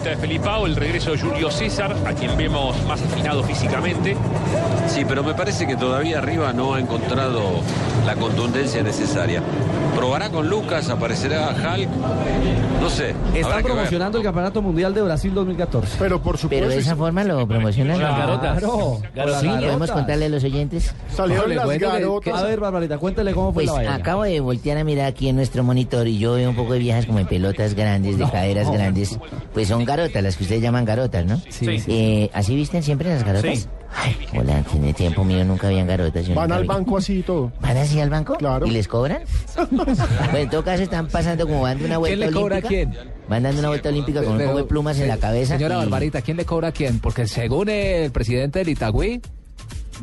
Vuelta de Felipao, el regreso de Julio César, a quien vemos más afinado físicamente. Sí, pero me parece que todavía arriba no ha encontrado la contundencia necesaria. Probará con Lucas, aparecerá Hulk. No sé. Están promocionando el Campeonato Mundial de Brasil 2014. Pero por Pero de esa forma lo promocionan. Las garotas. Claro. Sí, podemos contarle a los oyentes. Salieron las garotas. A ver, Barbarita, cuéntale cómo fue Pues la vaina. acabo de voltear a mirar aquí en nuestro monitor y yo veo un poco de viejas como en pelotas grandes, de No. caderas grandes. Pues son garotas, las que ustedes llaman garotas, ¿no? Sí. Sí. Eh, ¿Así visten siempre las garotas? Sí. Ay, hola, tiene tiempo mío, nunca habían garotas. yo Van al vi. banco así y todo. ¿Van así al banco? Claro. ¿Y les cobran? Bueno, [laughs] en todo caso están pasando como van de una vuelta ¿Quién le cobra a olímpica. quién? Van dando una vuelta olímpica con un poco de plumas en la cabeza. Señora y- Barbarita, ¿quién le cobra a quién? Porque según el presidente del Itagüí,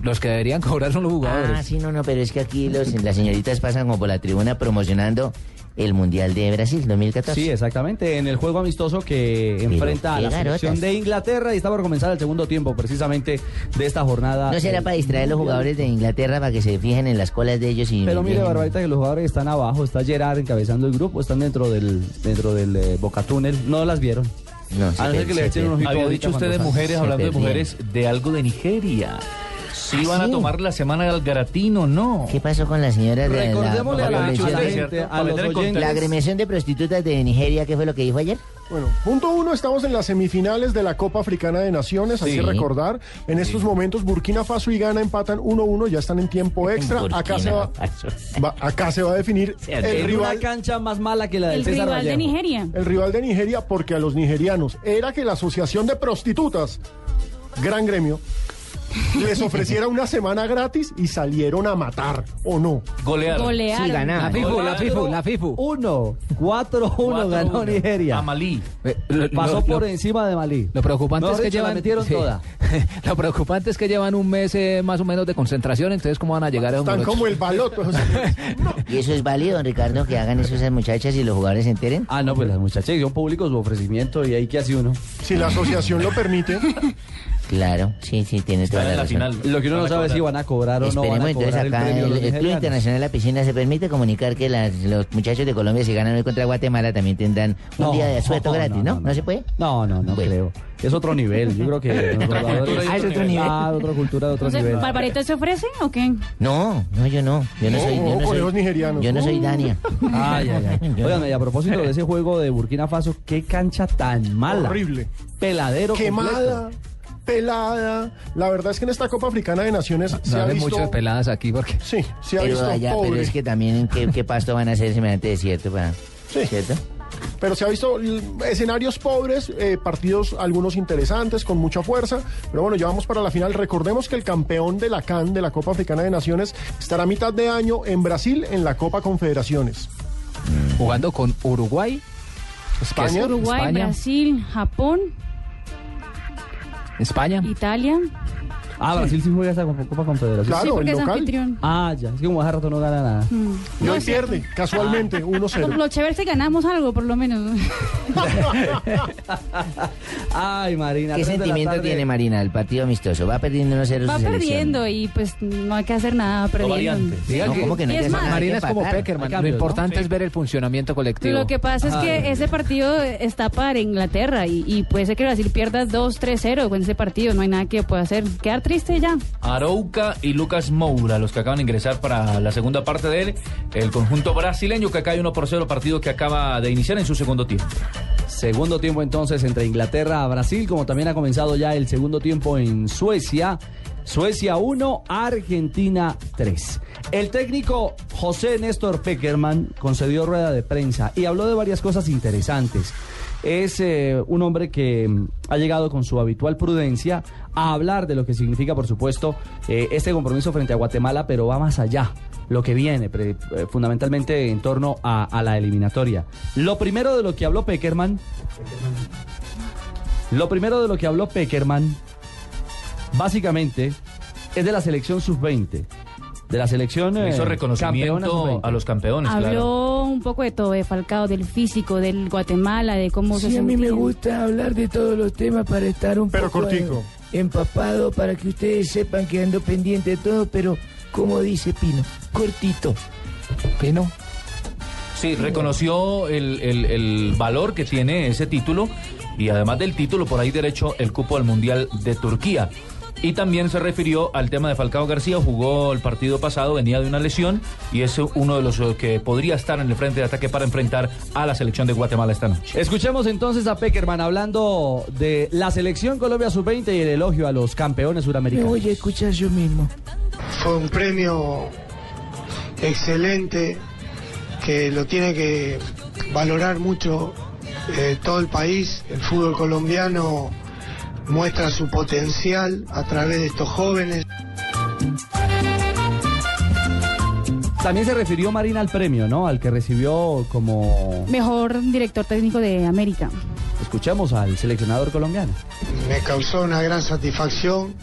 los que deberían cobrar son los jugadores. Ah, sí, no, no, pero es que aquí los, las señoritas pasan como por la tribuna promocionando el Mundial de Brasil 2014. Sí, exactamente, en el juego amistoso que enfrenta a la selección garotas. de Inglaterra y está por comenzar el segundo tiempo precisamente de esta jornada. ¿No será para distraer a los jugadores de Inglaterra para que se fijen en las colas de ellos y Pero mire, Barbarita, que los jugadores están abajo, está Gerard encabezando el grupo, están dentro del dentro del eh, Boca Túnel, no las vieron. No, a no ser que le echen un Había dicho usted de mujeres, hablando de Se mujeres, de algo de Nigeria. Si ¿Ah, van a sí? tomar la semana del Garatino, no. ¿Qué pasó con las señoras de la, a la gente, a los oyentes. la agremiación de prostitutas de Nigeria? ¿Qué fue lo que dijo ayer? Bueno, punto uno, estamos en las semifinales de la Copa Africana de Naciones, hay Sí. que recordar. En estos momentos Burkina Faso y Ghana empatan 1-1, ya están en tiempo [laughs] extra. Acá se, va, va- acá se va a definir el en rival. una cancha más mala que la del El César rival de. Nigeria. El rival de Nigeria, porque a los nigerianos era que la Asociación de Prostitutas, gran gremio, les ofreciera una semana gratis y salieron a matar, ¿o no? Golear. Golearon. Sí, ganaron. La FIFU, la FIFU, la FIFU. 1, 4-1 ganó 4-1. Nigeria. A Malí. Eh, lo- Pasó lo- por lo- encima de Malí. Lo preocupante es que dicho, la llevan metieron [laughs] sí. toda. [laughs] Lo preocupante es que llevan un mes eh, más o menos de concentración, entonces cómo van a llegar a esos Están como el baloto. o sea, [laughs] ¿Y eso es válido, don Ricardo, que hagan eso esas muchachas y los jugadores se enteren? Ah, no, pues las muchachas hicieron público su ofrecimiento y ahí qué hace uno. si la asociación lo permite, Claro, sí, sí, tienes toda la la razón. final. Lo que uno no sabe es si van a cobrar o no van Esperemos a entonces cobrar el acá el, los el Club. Internacional de la Piscina se permite comunicar que las- los muchachos de Colombia si ganan hoy contra Guatemala también tendrán un No, día de asueto no, gratis, ¿no? ¿No, se puede? No, no, no Bueno. creo. Es otro nivel. Yo creo que [laughs] Ah, es otro nivel. Ah, otra cultura de otro Entonces, nivel. ¿Barbarita se ofrece o qué? No, no, yo no. Yo no soy, yo no soy, nigerianos. yo no soy Uh. Dania. [laughs] Ay, ay, ay. Oigan, no. y a propósito de ese juego de Burkina Faso, qué cancha tan mala. horrible. Peladero. Quemada, completo. Pelada. La verdad es que en esta Copa Africana de Naciones se No ha visto... mucho de peladas aquí porque... Sí, se ha Pero, visto allá, pobre. pero es que también en qué, qué pasto van a hacer semejante desierto para... Sí. ¿Cierto? Pero se ha visto escenarios pobres, eh, partidos algunos interesantes, con mucha fuerza. Pero bueno, ya vamos para la final. Recordemos que el campeón de la CAN, de la Copa Africana de Naciones, estará a mitad de año en Brasil en la Copa Confederaciones. Jugando con Uruguay, España. Uruguay, España. Brasil, Japón, España. Italia. Ah, Brasil sí juega esa Copa Confederación. Claro, Sí, porque el es local. anfitrión. Ah, ya. Es que como hace rato no gana nada. Y No sé. pierde, casualmente, 1-0. Lo chévere es que ganamos algo, por lo menos. [laughs] Ay, Marina. ¿Qué sentimiento tiene Marina del partido amistoso? Va perdiendo 1-0 su Va selección. perdiendo y pues no hay que hacer nada perdiendo. No, que, ¿cómo que no hay que es hacer más, nada? Hay Marina que es como. Peckerman. Lo ¿no? importante es ver el funcionamiento colectivo. Lo que pasa es Ah, que ese partido está para Inglaterra y, y puede ser que Brasil pierda 2-3-0 con ese partido. No hay nada que pueda hacer. Quedar triste ya. Arouca y Lucas Moura, los que acaban de ingresar para la segunda parte de él, el conjunto brasileño que cae 1 por 0, partido que acaba de iniciar en su segundo tiempo. Segundo tiempo entonces entre Inglaterra a Brasil, como también ha comenzado ya el segundo tiempo en Suecia. Suecia 1, Argentina 3. El técnico José Néstor Peckerman concedió rueda de prensa y habló de varias cosas interesantes. Es eh, un hombre que mm, ha llegado con su habitual prudencia a hablar de lo que significa, por supuesto, eh, este compromiso frente a Guatemala, pero va más allá lo que viene, eh, fundamentalmente en torno a, a la eliminatoria. Lo primero de lo que habló Peckerman, lo primero de lo que habló Peckerman, básicamente, es de la selección sub-20, de la selección eh, Hizo campeona reconocimiento sub-20. a los campeones, Habló claro. un poco de todo, de Falcao, del físico, del Guatemala, de cómo se Sí, a mí me gusta hablar de todos los temas para estar un Pero poco cortico. eh, empapado, para que ustedes sepan que ando pendiente de todo, pero como dice Pino, cortito. Pino. Sí, reconoció el, el- el valor que tiene ese título y además del título, por ahí derecho, el cupo al Mundial de Turquía. Y también se refirió al tema de Falcao García, jugó el partido pasado, venía de una lesión y es uno de los eh, que podría estar en el frente de ataque para enfrentar a la selección de Guatemala esta noche. Escuchemos entonces a Peckerman hablando de la selección Colombia sub-20 y el elogio a los campeones Me suramericanos. voy a escuchar yo mismo. Fue un premio excelente que lo tiene que valorar mucho eh, todo el país. El fútbol colombiano muestra su potencial a través de estos jóvenes. También se refirió Marina al premio, ¿no? Al que recibió como... Mejor director técnico de América. Escuchemos al seleccionador colombiano. Me causó una gran satisfacción.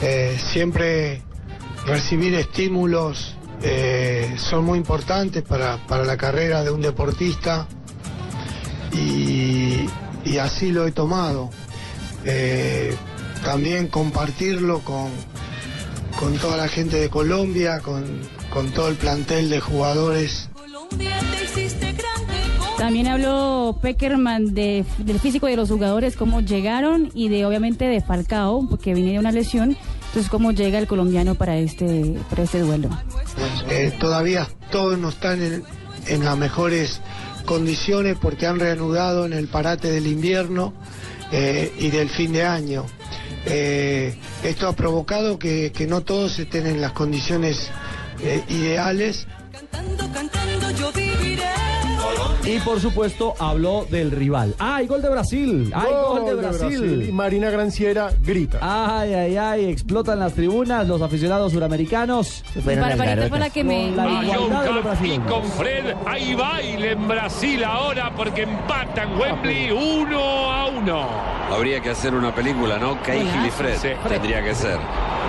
Eh, siempre recibir estímulos eh, son muy importantes para, para la carrera de un deportista y, y así lo he tomado. Eh, también compartirlo con, con toda la gente de Colombia, con, con todo el plantel de jugadores También habló Peckerman de, del físico de los jugadores, cómo llegaron y de obviamente de Falcao, porque viene de una lesión. Entonces, cómo llega el colombiano para este, para este duelo. Eh, todavía todos no están en, en las mejores condiciones porque han reanudado en el parate del invierno eh, y del fin de año. Eh, esto ha provocado que, que no todos estén en las condiciones eh, ideales. Y por supuesto habló del rival. ¡Ay, gol de Brasil! ¡Ay, gol, de Brasil! Y Marina Granciera grita. ¡Ay, ay, ay! Explotan las tribunas los aficionados suramericanos. Barbarita fue la que me... Con la me- igualdad de los Y con Fred, hay baile en Brasil ahora porque empatan Wembley 1 a 1. Habría que hacer una película, ¿no? Cahill y Fred. Sí. Tendría que ser.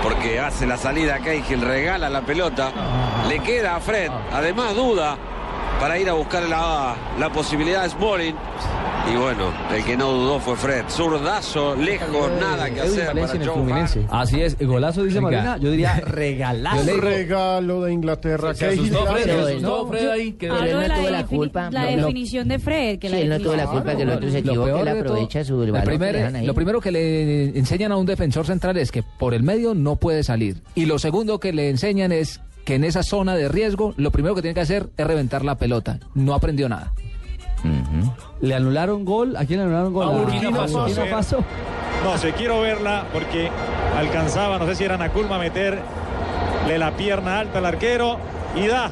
Porque hace la salida a Cahill, regala la pelota, le queda a Fred, además duda para ir a buscar la, la posibilidad de Smalling. Y bueno, el que no dudó fue Fred. Zurdazo, lejos, nada que hacer para. Así es, golazo dice. Marina, yo diría [laughs] regalazo. Regalo de Inglaterra. Se Cahill, asustó Fred, se asustó Fred ahí. que- no la, tuvo la culpa. la No, no. definición de Fred. Que Sí, la él no tuvo la culpa que el otro se Lo equivoque, peor él aprovecha su que ahí. lo primero que le enseñan a un defensor central es que por el medio no puede salir. Y lo segundo que le enseñan es que en esa zona de riesgo, lo primero que tiene que hacer es reventar la pelota. No aprendió nada. ¿Le anularon gol? ¿A quién le anularon gol? A Burkina Faso. No sé, quiero verla porque alcanzaba, no sé si era Nakulma, meterle la pierna alta al arquero y da.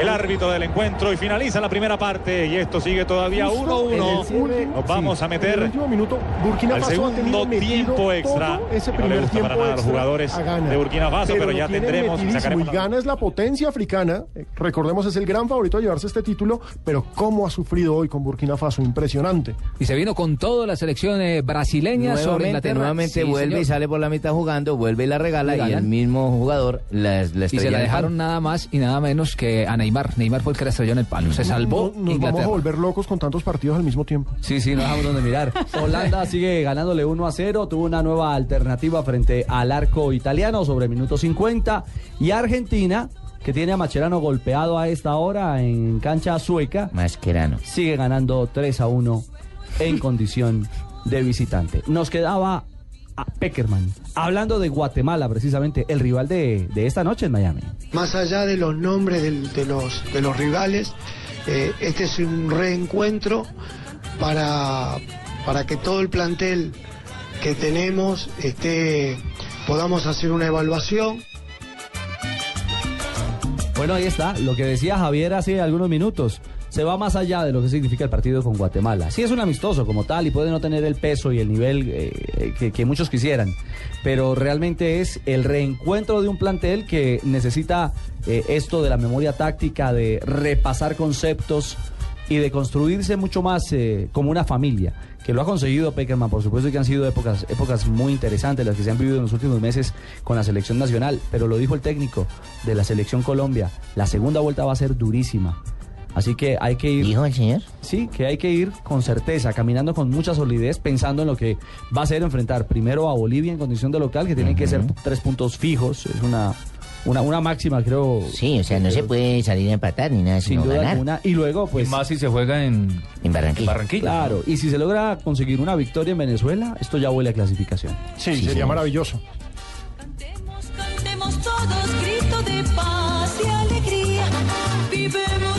El árbitro del encuentro y finaliza la primera parte y esto sigue todavía Justo en el 1-1. cierre, Nos vamos sí, a en el meter minuto, Burkina al segundo tiempo extra. Ese No le primer gusta tiempo para nada a los extra jugadores a Ghana. de Burkina Faso, pero lo ya tendremos y metidísimo. sacaremos Y la- Ghana es la potencia africana. Recordemos, es el gran favorito a llevarse este título, pero cómo ha sufrido hoy con Burkina Faso, impresionante. Y se vino con todo la selección eh, brasileña sobre Nuevamente, Inglaterra. nuevamente Sí, vuelve señor. y sale por la mitad jugando, vuelve y la regala Y y, el mismo jugador la, la Y se la el dejaron nada más y nada menos que a Neymar. Neymar fue el que la estrelló en el palo. Se salvó No- Nos vamos a volver locos con tantos partidos al mismo tiempo. Sí, sí, no dejamos donde mirar. Holanda sigue ganándole 1 a 0, tuvo una nueva alternativa frente al arco italiano sobre minuto 50 y Argentina, que tiene a Macherano golpeado a esta hora en cancha sueca, Mascherano. sigue ganando 3 a 1 en condición de visitante. Nos quedaba a Peckerman, hablando de Guatemala precisamente, el rival de, de esta noche en Miami. Más allá de los nombres de, los, de los rivales, eh, este es un reencuentro para, para que todo el plantel que tenemos esté, podamos hacer una evaluación. Bueno, ahí está, lo que decía Javier hace algunos minutos. Se va más allá de lo que significa el partido con Guatemala. Sí es un amistoso como tal y puede no tener el peso y el nivel eh, que, que muchos quisieran, pero realmente es el reencuentro de un plantel que necesita eh, esto de la memoria táctica, de repasar conceptos y de construirse mucho más eh, como una familia, que lo ha conseguido Peckerman, por supuesto que han sido épocas, épocas muy interesantes las que se han vivido en los últimos meses con la selección nacional, pero lo dijo el técnico de la selección Colombia, la segunda vuelta va a ser durísima. Así que hay que ir. ¿Dijo el señor? Sí, que hay que ir con certeza, caminando con mucha solidez, pensando en lo que va a ser enfrentar primero a Bolivia en condición de local, que tienen que ser tres puntos fijos. Es una, una, una máxima, creo. Sí, o sea, no se puede salir a empatar ni nada, Sin sino duda ganar. alguna. Y luego, pues. Y más si se juega en, En Barranquilla. Claro, y si se logra conseguir una victoria en Venezuela, esto ya huele a clasificación. Sí, sería maravilloso. Cantemos todos grito de paz y alegría. Vivemos,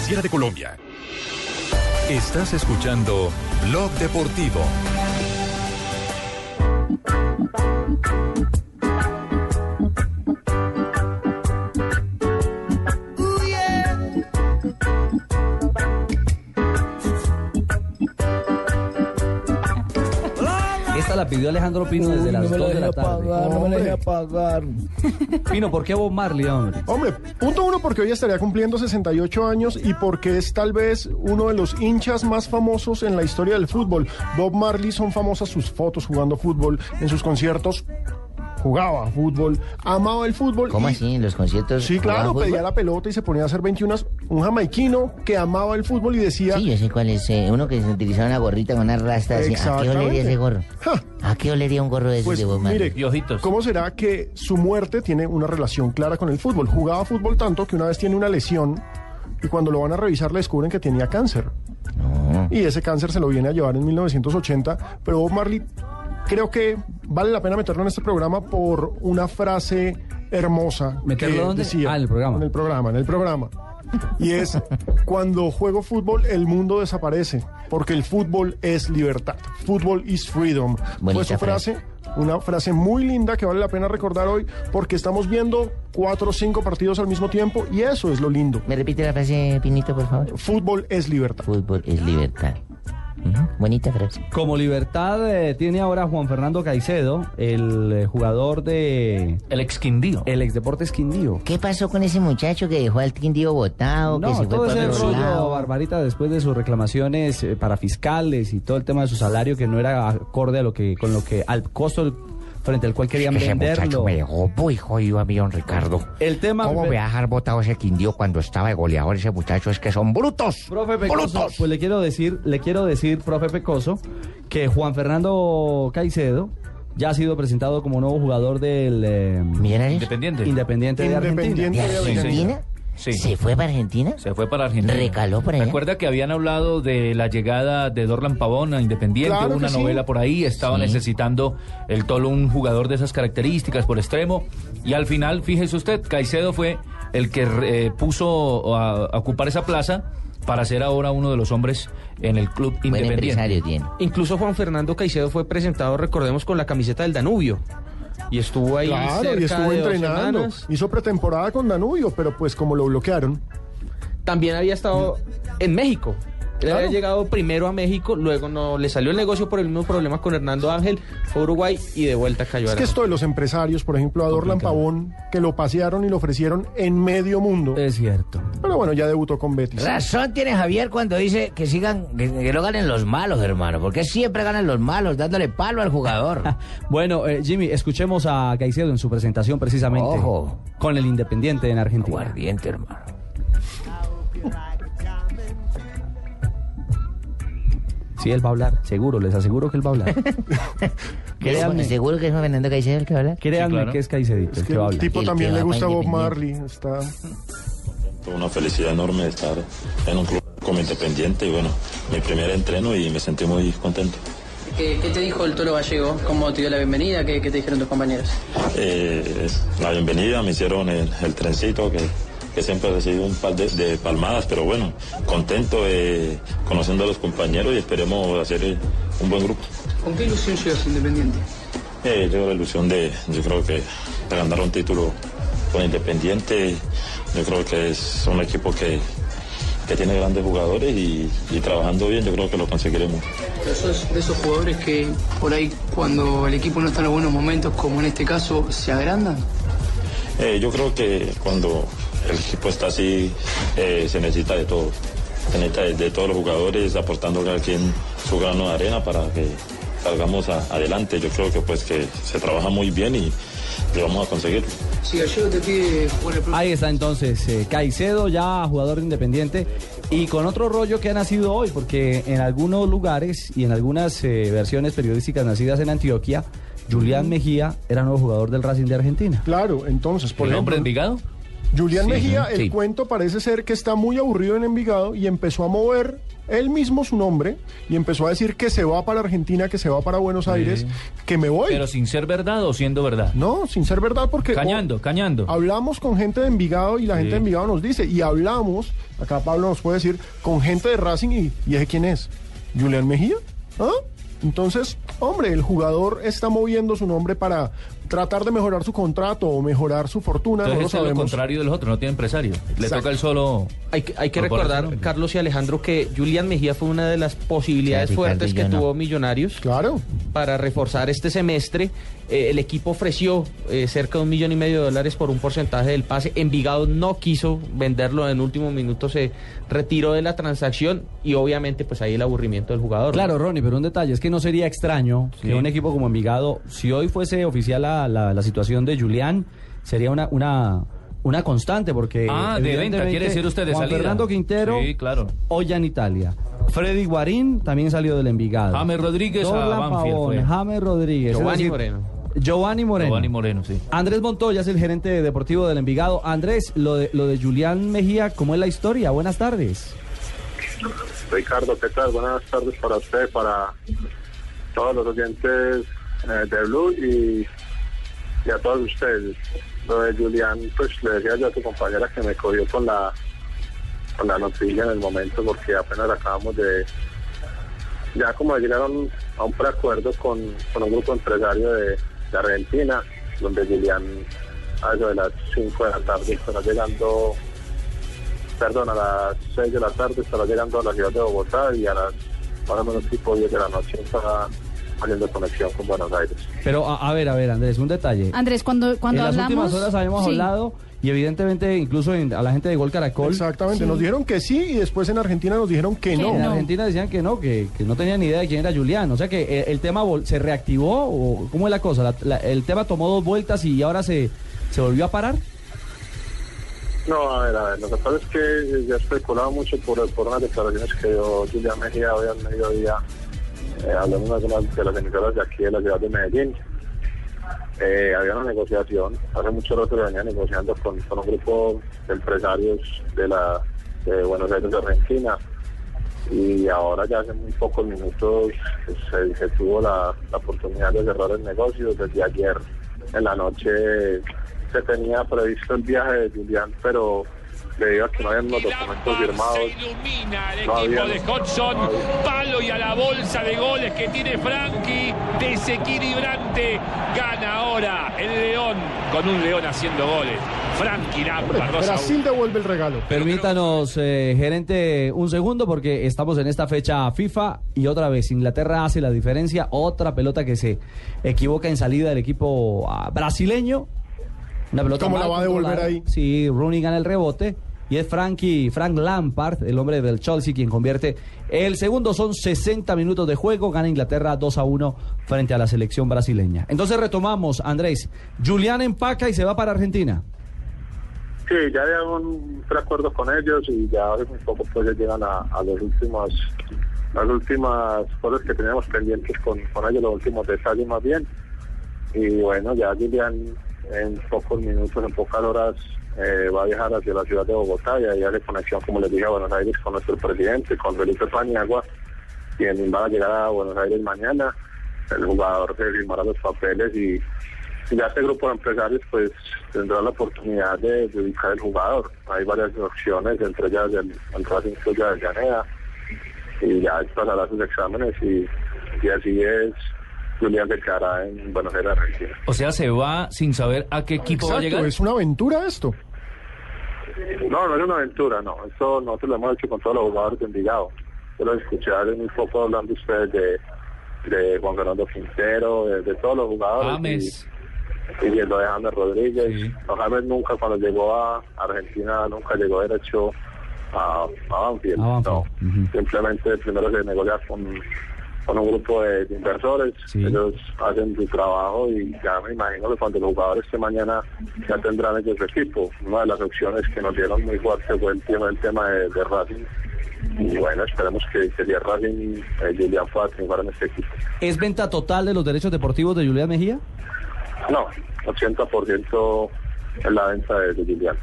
superfinanciera de Colombia. Estás escuchando Blog Deportivo. Esta la pidió Alejandro Pino desde las no me 2 la de la dejé tarde. apagar, no me la dejé apagar. Pino, ¿por qué Bob Marley, hombre? Hombre, punto uno porque hoy estaría cumpliendo 68 años y porque es tal vez uno de los hinchas más famosos en la historia del fútbol. Bob Marley son famosas sus fotos jugando fútbol en sus conciertos. Jugaba fútbol, amaba el fútbol. ¿Cómo y- así? ¿En los conciertos? Sí, claro, pedía fútbol? la pelota y se ponía a hacer 21. Un jamaiquino que amaba el fútbol y decía... Sí, yo sé cuál es. eh, uno que se utilizaba una gorrita con una rasta así. ¿A qué olería ese gorro? ¿A qué olería un gorro de esos Pues de Bob Marley? mire, ¿cómo será que su muerte tiene una relación clara con el fútbol? Jugaba fútbol tanto que una vez tiene una lesión y cuando lo van a revisar le descubren que tenía cáncer. Y ese cáncer se lo viene a llevar en 1980, pero Bob Marley creo que vale la pena meterlo en este programa por una frase hermosa. ¿Meterlo que dónde? Decía, Ah, en el programa. En el programa, en el programa. Y es, cuando juego fútbol, el mundo desaparece, porque el fútbol es libertad. Fútbol is freedom. Fue Bonita su frase, una frase muy linda que vale la pena recordar hoy, porque estamos viendo cuatro o cinco partidos al mismo tiempo, y eso es lo lindo. ¿Me repite la frase, Pinito, por favor? Fútbol es libertad. Fútbol es libertad. Ujú, Bonita frase. Como libertad eh, tiene ahora Juan Fernando Caicedo, el eh, jugador de... El ex Quindío. El ex Deportes Quindío. ¿Qué pasó con ese muchacho que dejó al Quindío botado, que No, se fue todo ese otro rollo, lado? Barbarita, después de sus reclamaciones eh, para fiscales y todo el tema de su salario que no era acorde a lo que, con lo que, al costo del- frente al cual querían Ese muchacho me dejó muy jodido a mí, don Ricardo. El tema... ¿Cómo me va a dejar botado ese Quindío cuando estaba de goleador ese muchacho? Es que son brutos. Profe Pecoso, pues le quiero decir, le quiero decir, profe Pecoso, que Juan Fernando Caicedo ya ha sido presentado como nuevo jugador del eh, Independiente. Independiente de Argentina. Independiente de ¿De Argentina? Sí. ¿Se fue para Argentina? Se fue para Argentina. ¿Recaló por allá? Recuerda que habían hablado de la llegada de Dorlan Pavón a Independiente, Claro una sí. novela por ahí, estaba Sí. necesitando el Tolo un jugador de esas características por extremo, y al final, fíjese usted, Caicedo fue el que eh, puso a, a ocupar esa plaza para ser ahora uno de los hombres en el club Independiente. Incluso Juan Fernando Caicedo fue presentado, recordemos, con la camiseta del Danubio. Y estuvo ahí Claro, cerca y estuvo de entrenando. Hizo pretemporada con Danubio, pero pues como lo bloquearon. También había estado en México. Él Claro. había llegado primero a México, luego no le salió el negocio por el mismo problema con Hernando Ángel, fue Uruguay y de vuelta cayó Es a que esto de los empresarios, por ejemplo, a Dorlan Pavón, que lo pasearon y lo ofrecieron en medio mundo. Es cierto. Pero bueno, ya debutó con Betis. Razón tiene Javier cuando dice que sigan, que, que no ganen los malos, hermano. Porque siempre ganan los malos, dándole palo al jugador. [laughs] Bueno, eh, Jimmy, escuchemos a Caicedo en su presentación precisamente Ojo. con el Independiente en Argentina. Aguardiente, hermano. Sí, él va a hablar, seguro, les aseguro que él va a hablar. [laughs] [laughs] Créanme, ¿Seguro que es Juan Fernando Caicedo el que habla? créanme que es Caicedo el que va a El hablar. tipo también le gusta Bob Marley. Está... Una felicidad enorme de estar en un club como Independiente y bueno, mi primer entreno y me sentí muy contento. ¿Qué, qué te dijo el Toro Gallego? ¿Cómo te dio la bienvenida? ¿Qué, qué te dijeron tus compañeros? Eh, la bienvenida, me hicieron el, el trencito que, que siempre he recibido un par de, de palmadas, pero bueno, contento eh, conociendo a los compañeros y esperemos hacer eh, un buen grupo. ¿Con qué ilusión llegas Independiente? Eh, yo la ilusión de, yo creo que de ganar un título con Independiente, yo creo que es un equipo que, que tiene grandes jugadores y, y trabajando bien yo creo que lo conseguiremos. Pero sos de esos jugadores que por ahí cuando el equipo no está en los buenos momentos, como en este caso, se agrandan. Eh, yo creo que cuando el equipo está así, eh, se necesita de todo. Se necesita de, de todos los jugadores aportando cada quien su grano de arena para que salgamos a- adelante. Yo creo que pues que se trabaja muy bien y lo vamos a conseguir. Ahí está entonces eh, Caicedo, ya jugador de Independiente, y con otro rollo que ha nacido hoy, porque en algunos lugares y en algunas eh, versiones periodísticas nacidas en Antioquia, Julián Mejía era nuevo jugador del Racing de Argentina. Claro, entonces, por ¿El ejemplo, hombre Envigado? Julián Sí, Mejía, sí. el cuento parece ser que está muy aburrido en Envigado y empezó a mover él mismo su nombre y empezó a decir que se va para Argentina, que se va para Buenos Aires, que me voy. Pero sin ser verdad o siendo verdad. No, sin ser verdad porque... Cañando, cañando. Hablamos con gente de Envigado y la gente de Envigado nos dice, y hablamos, acá Pablo nos puede decir, con gente de Racing y, y ese quién es, Julián Mejía. ¿Ah? Entonces, hombre, el jugador está moviendo su nombre para tratar de mejorar su contrato o mejorar su fortuna, Entonces no lo es lo contrario de los otros, no tiene empresario. Le Exacto. toca el solo... Hay que, hay que recordar, Carlos y Alejandro, que Julián Mejía fue una de las posibilidades Sí, fuertes que tuvo Millonarios claro. para reforzar este semestre. Eh, el equipo ofreció eh, cerca de un millón y medio de dólares por un porcentaje del pase. Envigado no quiso venderlo en último minuto, se retiró de la transacción y obviamente pues ahí el aburrimiento del jugador. Claro, Ronnie, pero un detalle es que no sería extraño Sí. que un equipo como Envigado, si hoy fuese oficial la, la- la situación de Julián, sería una, una, una constante, porque. Ah, de venta, quiere decir usted de Juan salida. Fernando Quintero, Sí, claro. hoy en Italia. Freddy Guarín también salió del Envigado. James Rodríguez a Dorlan Banfield Pavón, fue. James Rodríguez. Giovanni decir, Moreno. Giovanni Moreno. Giovanni Moreno, sí. Andrés Montoya es el gerente deportivo del Envigado. Andrés, lo de, lo de Julián Mejía, ¿cómo es la historia? Buenas tardes. Ricardo, ¿qué tal? Buenas tardes para usted, para todos los oyentes eh, de Blue y, y a todos ustedes. Lo de Julián, pues le decía yo a tu compañera que me cogió con la con la noticia en el momento porque apenas acabamos de ya como de llegar a un, a un preacuerdo con, con un grupo empresario de, de Argentina, donde Julián a eso de las 5 de la tarde estará llegando perdón, a las 6 de la tarde estará llegando a la ciudad de Bogotá y a las más o menos tipo 10 de la noche estará haciendo conexión con Buenos Aires. Pero a, a ver, a ver, Andrés, un detalle. Andrés, cuando, cuando en las hablamos... últimas horas habíamos Sí. hablado y evidentemente incluso en- a la gente de Gol Caracol. Exactamente, nos dijeron que sí y después en Argentina nos dijeron que no. En Argentina decían que no, que, que no tenían ni idea de quién era Julián. O sea que eh, el tema vol- se reactivó o cómo es la cosa. La- la- el tema tomó dos vueltas y ahora se, se volvió a parar. No, a ver, a ver, lo que pasa es que ya especulaba mucho por, por unas declaraciones que dio Julián Mejía hoy al mediodía, eh, hablando de algunas de las emisoras de aquí de la ciudad de Medellín. Eh, había una negociación, hace mucho rato se venía negociando con, con un grupo de empresarios de la de Buenos Aires, de Argentina, y ahora ya hace muy pocos minutos se, tuvo la, la oportunidad de cerrar el negocio. Desde ayer en la noche se tenía previsto el viaje de Julián, pero debido a que no habían los documentos firmados, El no equipo había, de Hodgson, palo y a la bolsa de goles que tiene Frankie, desequilibrante, gana ahora el León, con un León haciendo goles. Frankie Lampard, 2 a Brasil devuelve el regalo. Permítanos, eh, gerente, un segundo porque estamos en esta fecha FIFA y otra vez Inglaterra hace la diferencia. Otra pelota que se equivoca en salida del equipo ah, brasileño. Una pelota ¿Cómo la va a devolver ahí? Sí, Rooney gana el rebote. Y es Frankie, Frank Lampard, el hombre del Chelsea, quien convierte el segundo. Son 60 minutos de juego. Gana Inglaterra 2 a 1 frente a la selección brasileña. Entonces retomamos, Andrés. Julián empaca y se va para Argentina. Sí, ya hay un preacuerdo con ellos y ya muy poco pues llegan a, a los últimos, las últimas cosas que teníamos pendientes con, con ellos, los últimos detalles más bien. Y bueno, ya Julián en pocos minutos, en pocas horas eh, va a viajar hacia la ciudad de Bogotá y ahí hace conexión, como les dije, a Buenos Aires con nuestro presidente, con Felipe Paniagua, quien va a llegar a Buenos Aires mañana. El jugador se firmará los papeles y ya este grupo de empresarios pues tendrá la oportunidad de, de ubicar el jugador. Hay varias opciones, entre ellas el, el Racing de Avellaneda y ya pasará sus exámenes y, y así es Julián se quedará en Buenos Aires, Argentina. O sea, se va sin saber a qué equipo va a Exacto, llegar. es una aventura esto. No, no es una aventura, no. Esto nosotros lo hemos hecho con todos los jugadores de Envigado. Yo lo escuché hace muy poco hablando ustedes de, de Juan Fernando Quintero, de, de todos los jugadores. James. Y, y de lo de James Rodríguez. No, James nunca, cuando llegó a Argentina, nunca llegó derecho a, a Banfield. No, simplemente primero se negocia con, con un grupo de, de inversores. Ellos hacen su trabajo y ya me imagino que cuando los jugadores que mañana ya tendrán ellos su equipo. Una de las opciones que nos dieron muy fuerte fue el tema, el tema de, de Racing. Y bueno, esperemos que, es Racing, eh, Julián pueda triunfar en este equipo. ¿Es venta total de los derechos deportivos de Julián Mejía? No, 80% es la venta de, de Julián.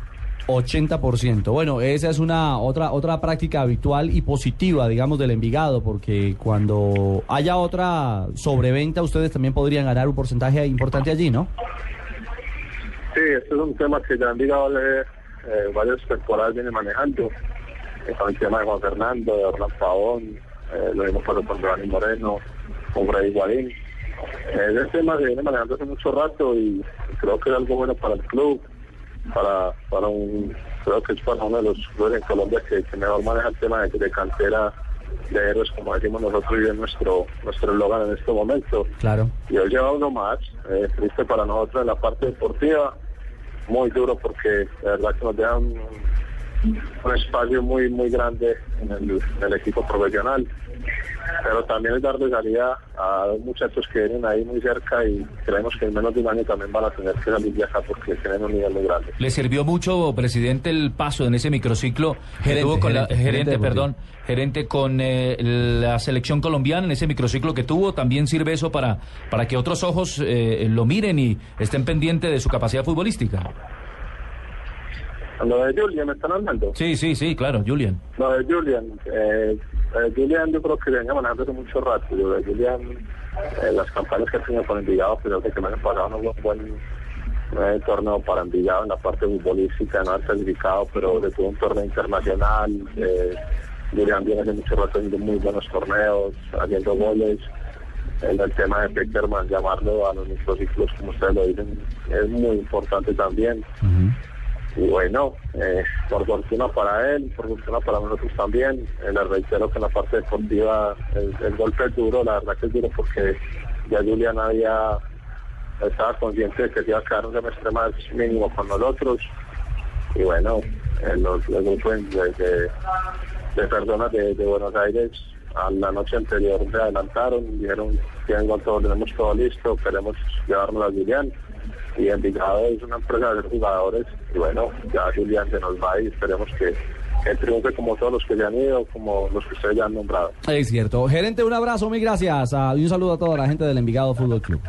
80%. Bueno, esa es una otra otra práctica habitual y positiva, digamos, del Envigado, porque cuando haya otra sobreventa, ustedes también podrían ganar un porcentaje importante allí, ¿no? Sí, este es un tema que ya han digado eh, varias viene manejando. Con el tema de Juan Fernando, de Hernán Pavón, eh, lo mismo pasó con Giovanni Moreno, con Freddy Guarín. Eh, ese tema se viene manejando hace mucho rato y creo que es algo bueno para el club, para, para un, creo que es para uno de los clubes en Colombia que, que mejor maneja el tema de, de cantera de héroes, como decimos nosotros, y es nuestro nuestro eslogan en este momento. Claro. Y hoy lleva uno más, eh, triste para nosotros en la parte deportiva, muy duro porque de verdad que nos deja un, un espacio muy muy grande en el, en el equipo profesional. Pero también es darle salida a dos muchachos que vienen ahí muy cerca y creemos que en menos de un año también van a tener que salir de acá porque tienen un nivel muy grande. ¿Le sirvió mucho, presidente, el paso en ese microciclo que Gerente, tuvo con la gerente, gerente, gerente perdón, gerente con eh, la selección colombiana en ese microciclo que tuvo? ¿También sirve eso para, para que otros ojos eh, lo miren y estén pendientes de su capacidad futbolística? Lo de Julian, ¿me están hablando? Sí, sí, sí, claro, Julian. Lo de Julian, eh, eh, Julian yo creo que venía manejando hace mucho rato. Lo de Julian, eh, las campañas que ha tenido con Envigado, creo que el año pasado no fue un buen eh, torneo para Envigado en la parte futbolística, no ha clasificado, pero de tuvo un torneo internacional. Eh, Julian viene hace mucho rato haciendo muy buenos torneos, haciendo goles. El, el tema de Peckerman, llamarlo a los microciclos, como ustedes lo dicen, es muy importante también. Y bueno, eh, por fortuna para él, por fortuna para nosotros también. Eh, le reitero que en la parte deportiva el, golpe es duro, la verdad que es duro porque ya Julián había estaba consciente de que se iba a quedar un semestre más mínimo con nosotros. Y bueno, eh, los, los grupos de, personas de, Buenos Aires a la noche anterior se adelantaron, dijeron tengo todo, tenemos todo listo, queremos llevarnos a Julián. Y Envigado es una empresa de jugadores y bueno, ya Julián se nos va y esperemos que, que triunfe como todos los que se han ido, como los que ustedes ya han nombrado. Es cierto. Gerente, un abrazo, muy gracias. ah, y un saludo a toda la gente del Envigado Fútbol Club.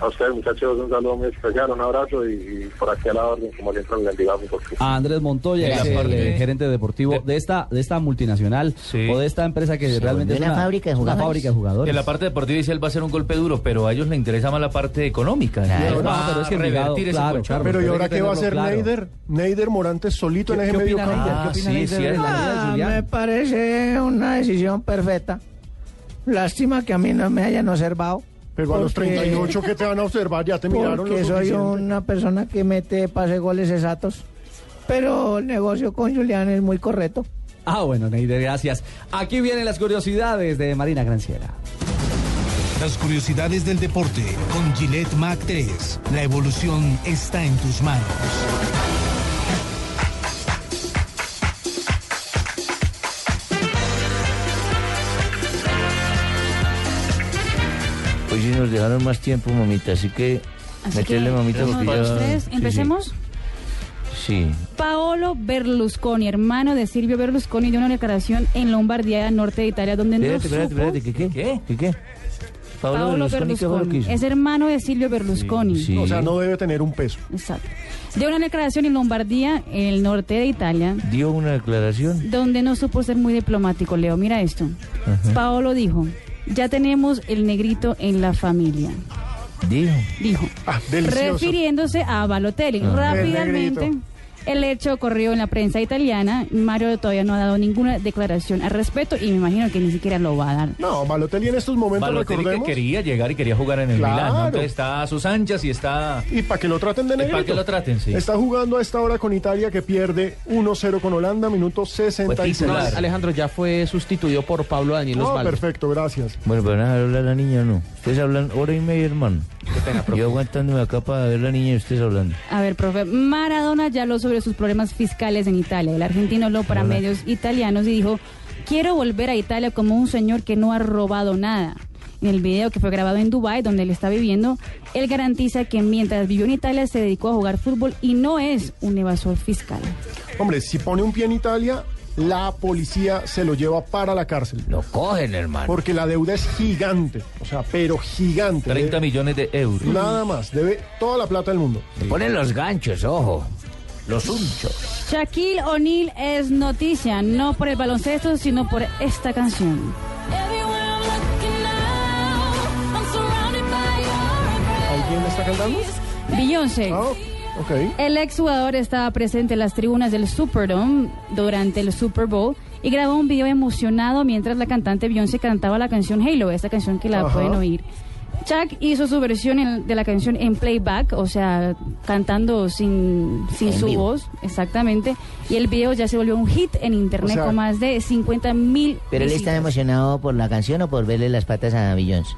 A ustedes muchachos un saludo muy especial, un abrazo y, y por aquí a la orden, como siempre, Envigado Fútbol Club. A Andrés Montoya, es la el eh, gerente deportivo de esta de esta multinacional o de esta empresa que realmente es una, una fábrica de jugadores. En la parte deportiva dice él va a ser un golpe duro, pero a ellos les interesa más la parte económica. Claro, no, pero es que a Envigado, revertir ese claro, colchón. claro, Pero ¿y ahora qué va a hacer claro. Neider? Neider Morantes solito en ¿Qué- ese medio opina Neider de la de Ah, Julián? me parece una decisión perfecta. Lástima que a mí no me hayan observado. Pero a los porque- 38 que te van a observar, ya te miraron Porque lo soy una persona que mete pase goles exactos. Pero el negocio con Julián es muy correcto. Ah, bueno, Neider, gracias. Aquí vienen las curiosidades de Marina Granciera. Las curiosidades del deporte con Gillette Mac 3. La evolución está en tus manos. Hoy sí nos dejaron más tiempo, mamita, así que Así meterle, que, mamita, porque ya... sí, empecemos. Sí. Paolo Berlusconi, hermano de Silvio Berlusconi, dio una declaración en Lombardía, norte de Italia, donde Espérate, no espérate, supo... espérate, ¿qué qué? ¿Qué? ¿Qué qué? Paolo Paolo Berlusconi, es hermano de Silvio Berlusconi. Sí. O sea, no debe tener un peso. Exacto. Dio una declaración en Lombardía, en el norte de Italia, Dio una declaración. donde no supo ser muy diplomático, Leo. Mira esto. Ajá. Paolo dijo, ya tenemos el negrito en la familia. Dijo. Dijo. delicioso. refiriéndose a Balotelli. Ah. Rápidamente, El hecho ocurrió en la prensa italiana. Mario todavía no ha dado ninguna declaración al respecto y me imagino que ni siquiera lo va a dar. No, Balotelli en estos momentos, Balotelli que recordemos. quería llegar y quería jugar en el Claro. Milán. ¿no? Entonces está a sus anchas y está... Y para que lo traten de negrito. para que lo traten, sí. Está jugando a esta hora con Italia que pierde 1-0 con Holanda, minuto 66. No, Alejandro ya fue sustituido por Pablo Daniel No, Osvaldo. perfecto, gracias. Bueno, pero nada, hablar la niña no. Ustedes hablan hora y media, hermano. Yo aguantándome acá para ver la niña y ustedes hablando. A ver, profe, Maradona ya habló sobre sus problemas fiscales en Italia. El argentino habló para Hola. medios italianos y dijo, quiero volver a Italia como un señor que no ha robado nada. En el video que fue grabado en Dubái, donde él está viviendo, él garantiza que mientras vivió en Italia se dedicó a jugar fútbol y no es un evasor fiscal. Hombre, si pone un pie en Italia, la policía se lo lleva para la cárcel. Lo cogen, hermano. Porque la deuda es gigante. O sea, pero gigante. 30 Debe- millones de euros. Nada más. Debe toda la plata del mundo. Le ponen los ganchos, ojo. Los unchos. Shaquille O'Neal es noticia, no por el baloncesto, sino por esta canción. ¿Alguien está cantando? Beyoncé. Ah, ok. El exjugador estaba presente en las tribunas del Superdome durante el Super Bowl y grabó un video emocionado mientras la cantante Beyoncé cantaba la canción Halo, esta canción que la Ajá. pueden oír. Chuck hizo su versión en- de la canción en playback, o sea, cantando sin, sin su vivo. voz, exactamente. Y el video ya se volvió un hit en internet O sea- con más de 50 mil ¿Pero él está emocionado por la canción o por verle las patas a Beyoncé?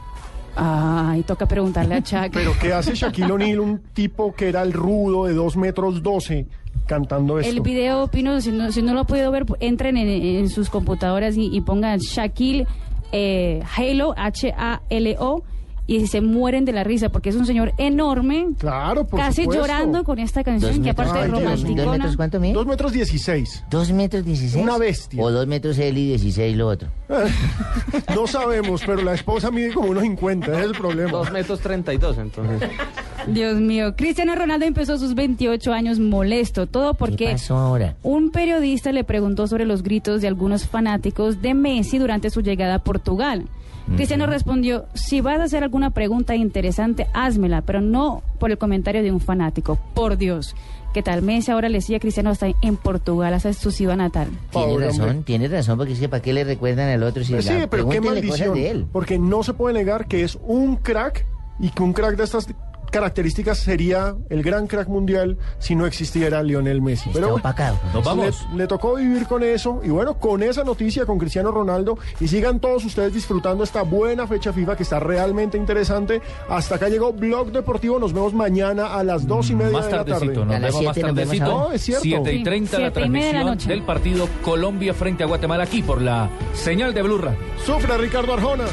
Ay, toca preguntarle a Chuck. Pero ¿qué hace Shaquille O'Neal, un tipo que era el rudo de 2 metros 12, cantando esto? El video, Pino, si no, si no lo ha podido ver, entren en, en sus computadoras y, y pongan Shaquille eh, Halo, H-A-L-O, y se mueren de la risa porque es un señor enorme. Claro, por Casi supuesto. llorando con esta canción, que aparte es ¿Dos romanticona. metros cuánto mide? 2 metros 16. ¿Dos metros dieciséis? Una bestia. O dos metros él y dieciséis lo otro. [laughs] No sabemos, pero la esposa mide como unos 50, ese es el problema. 2 metros 32, entonces. Dios mío, Cristiano Ronaldo empezó sus 28 años molesto, todo porque ¿Qué pasó ahora? un periodista le preguntó sobre los gritos de algunos fanáticos de Messi durante su llegada a Portugal. Cristiano respondió, si vas a hacer alguna pregunta interesante, házmela, pero no por el comentario de un fanático, por Dios. ¿Qué tal? Messi ahora le decía a Cristiano hasta en Portugal, hasta su ciudad natal. Tiene Pobre razón, hombre. tiene razón, porque es que ¿para qué le recuerdan al otro si Pues sí, la- pero qué maldición. de él? Porque no se puede negar que es un crack y que un crack de estas características sería el gran crack mundial si no existiera Lionel Messi. Pero bueno, Nos vamos. Le, le tocó vivir con eso y bueno, con esa noticia con Cristiano Ronaldo y sigan todos ustedes disfrutando esta buena fecha FIFA que está realmente interesante. Hasta acá llegó Blog Deportivo, nos vemos mañana a las dos y media Más de la tarde. tardecito, nos vemos más tardecito. No, es cierto. 7 y 30 la Siete y media de la transmisión del partido Colombia frente a Guatemala aquí por la señal de Blue Radio. Sufre Ricardo Arjona.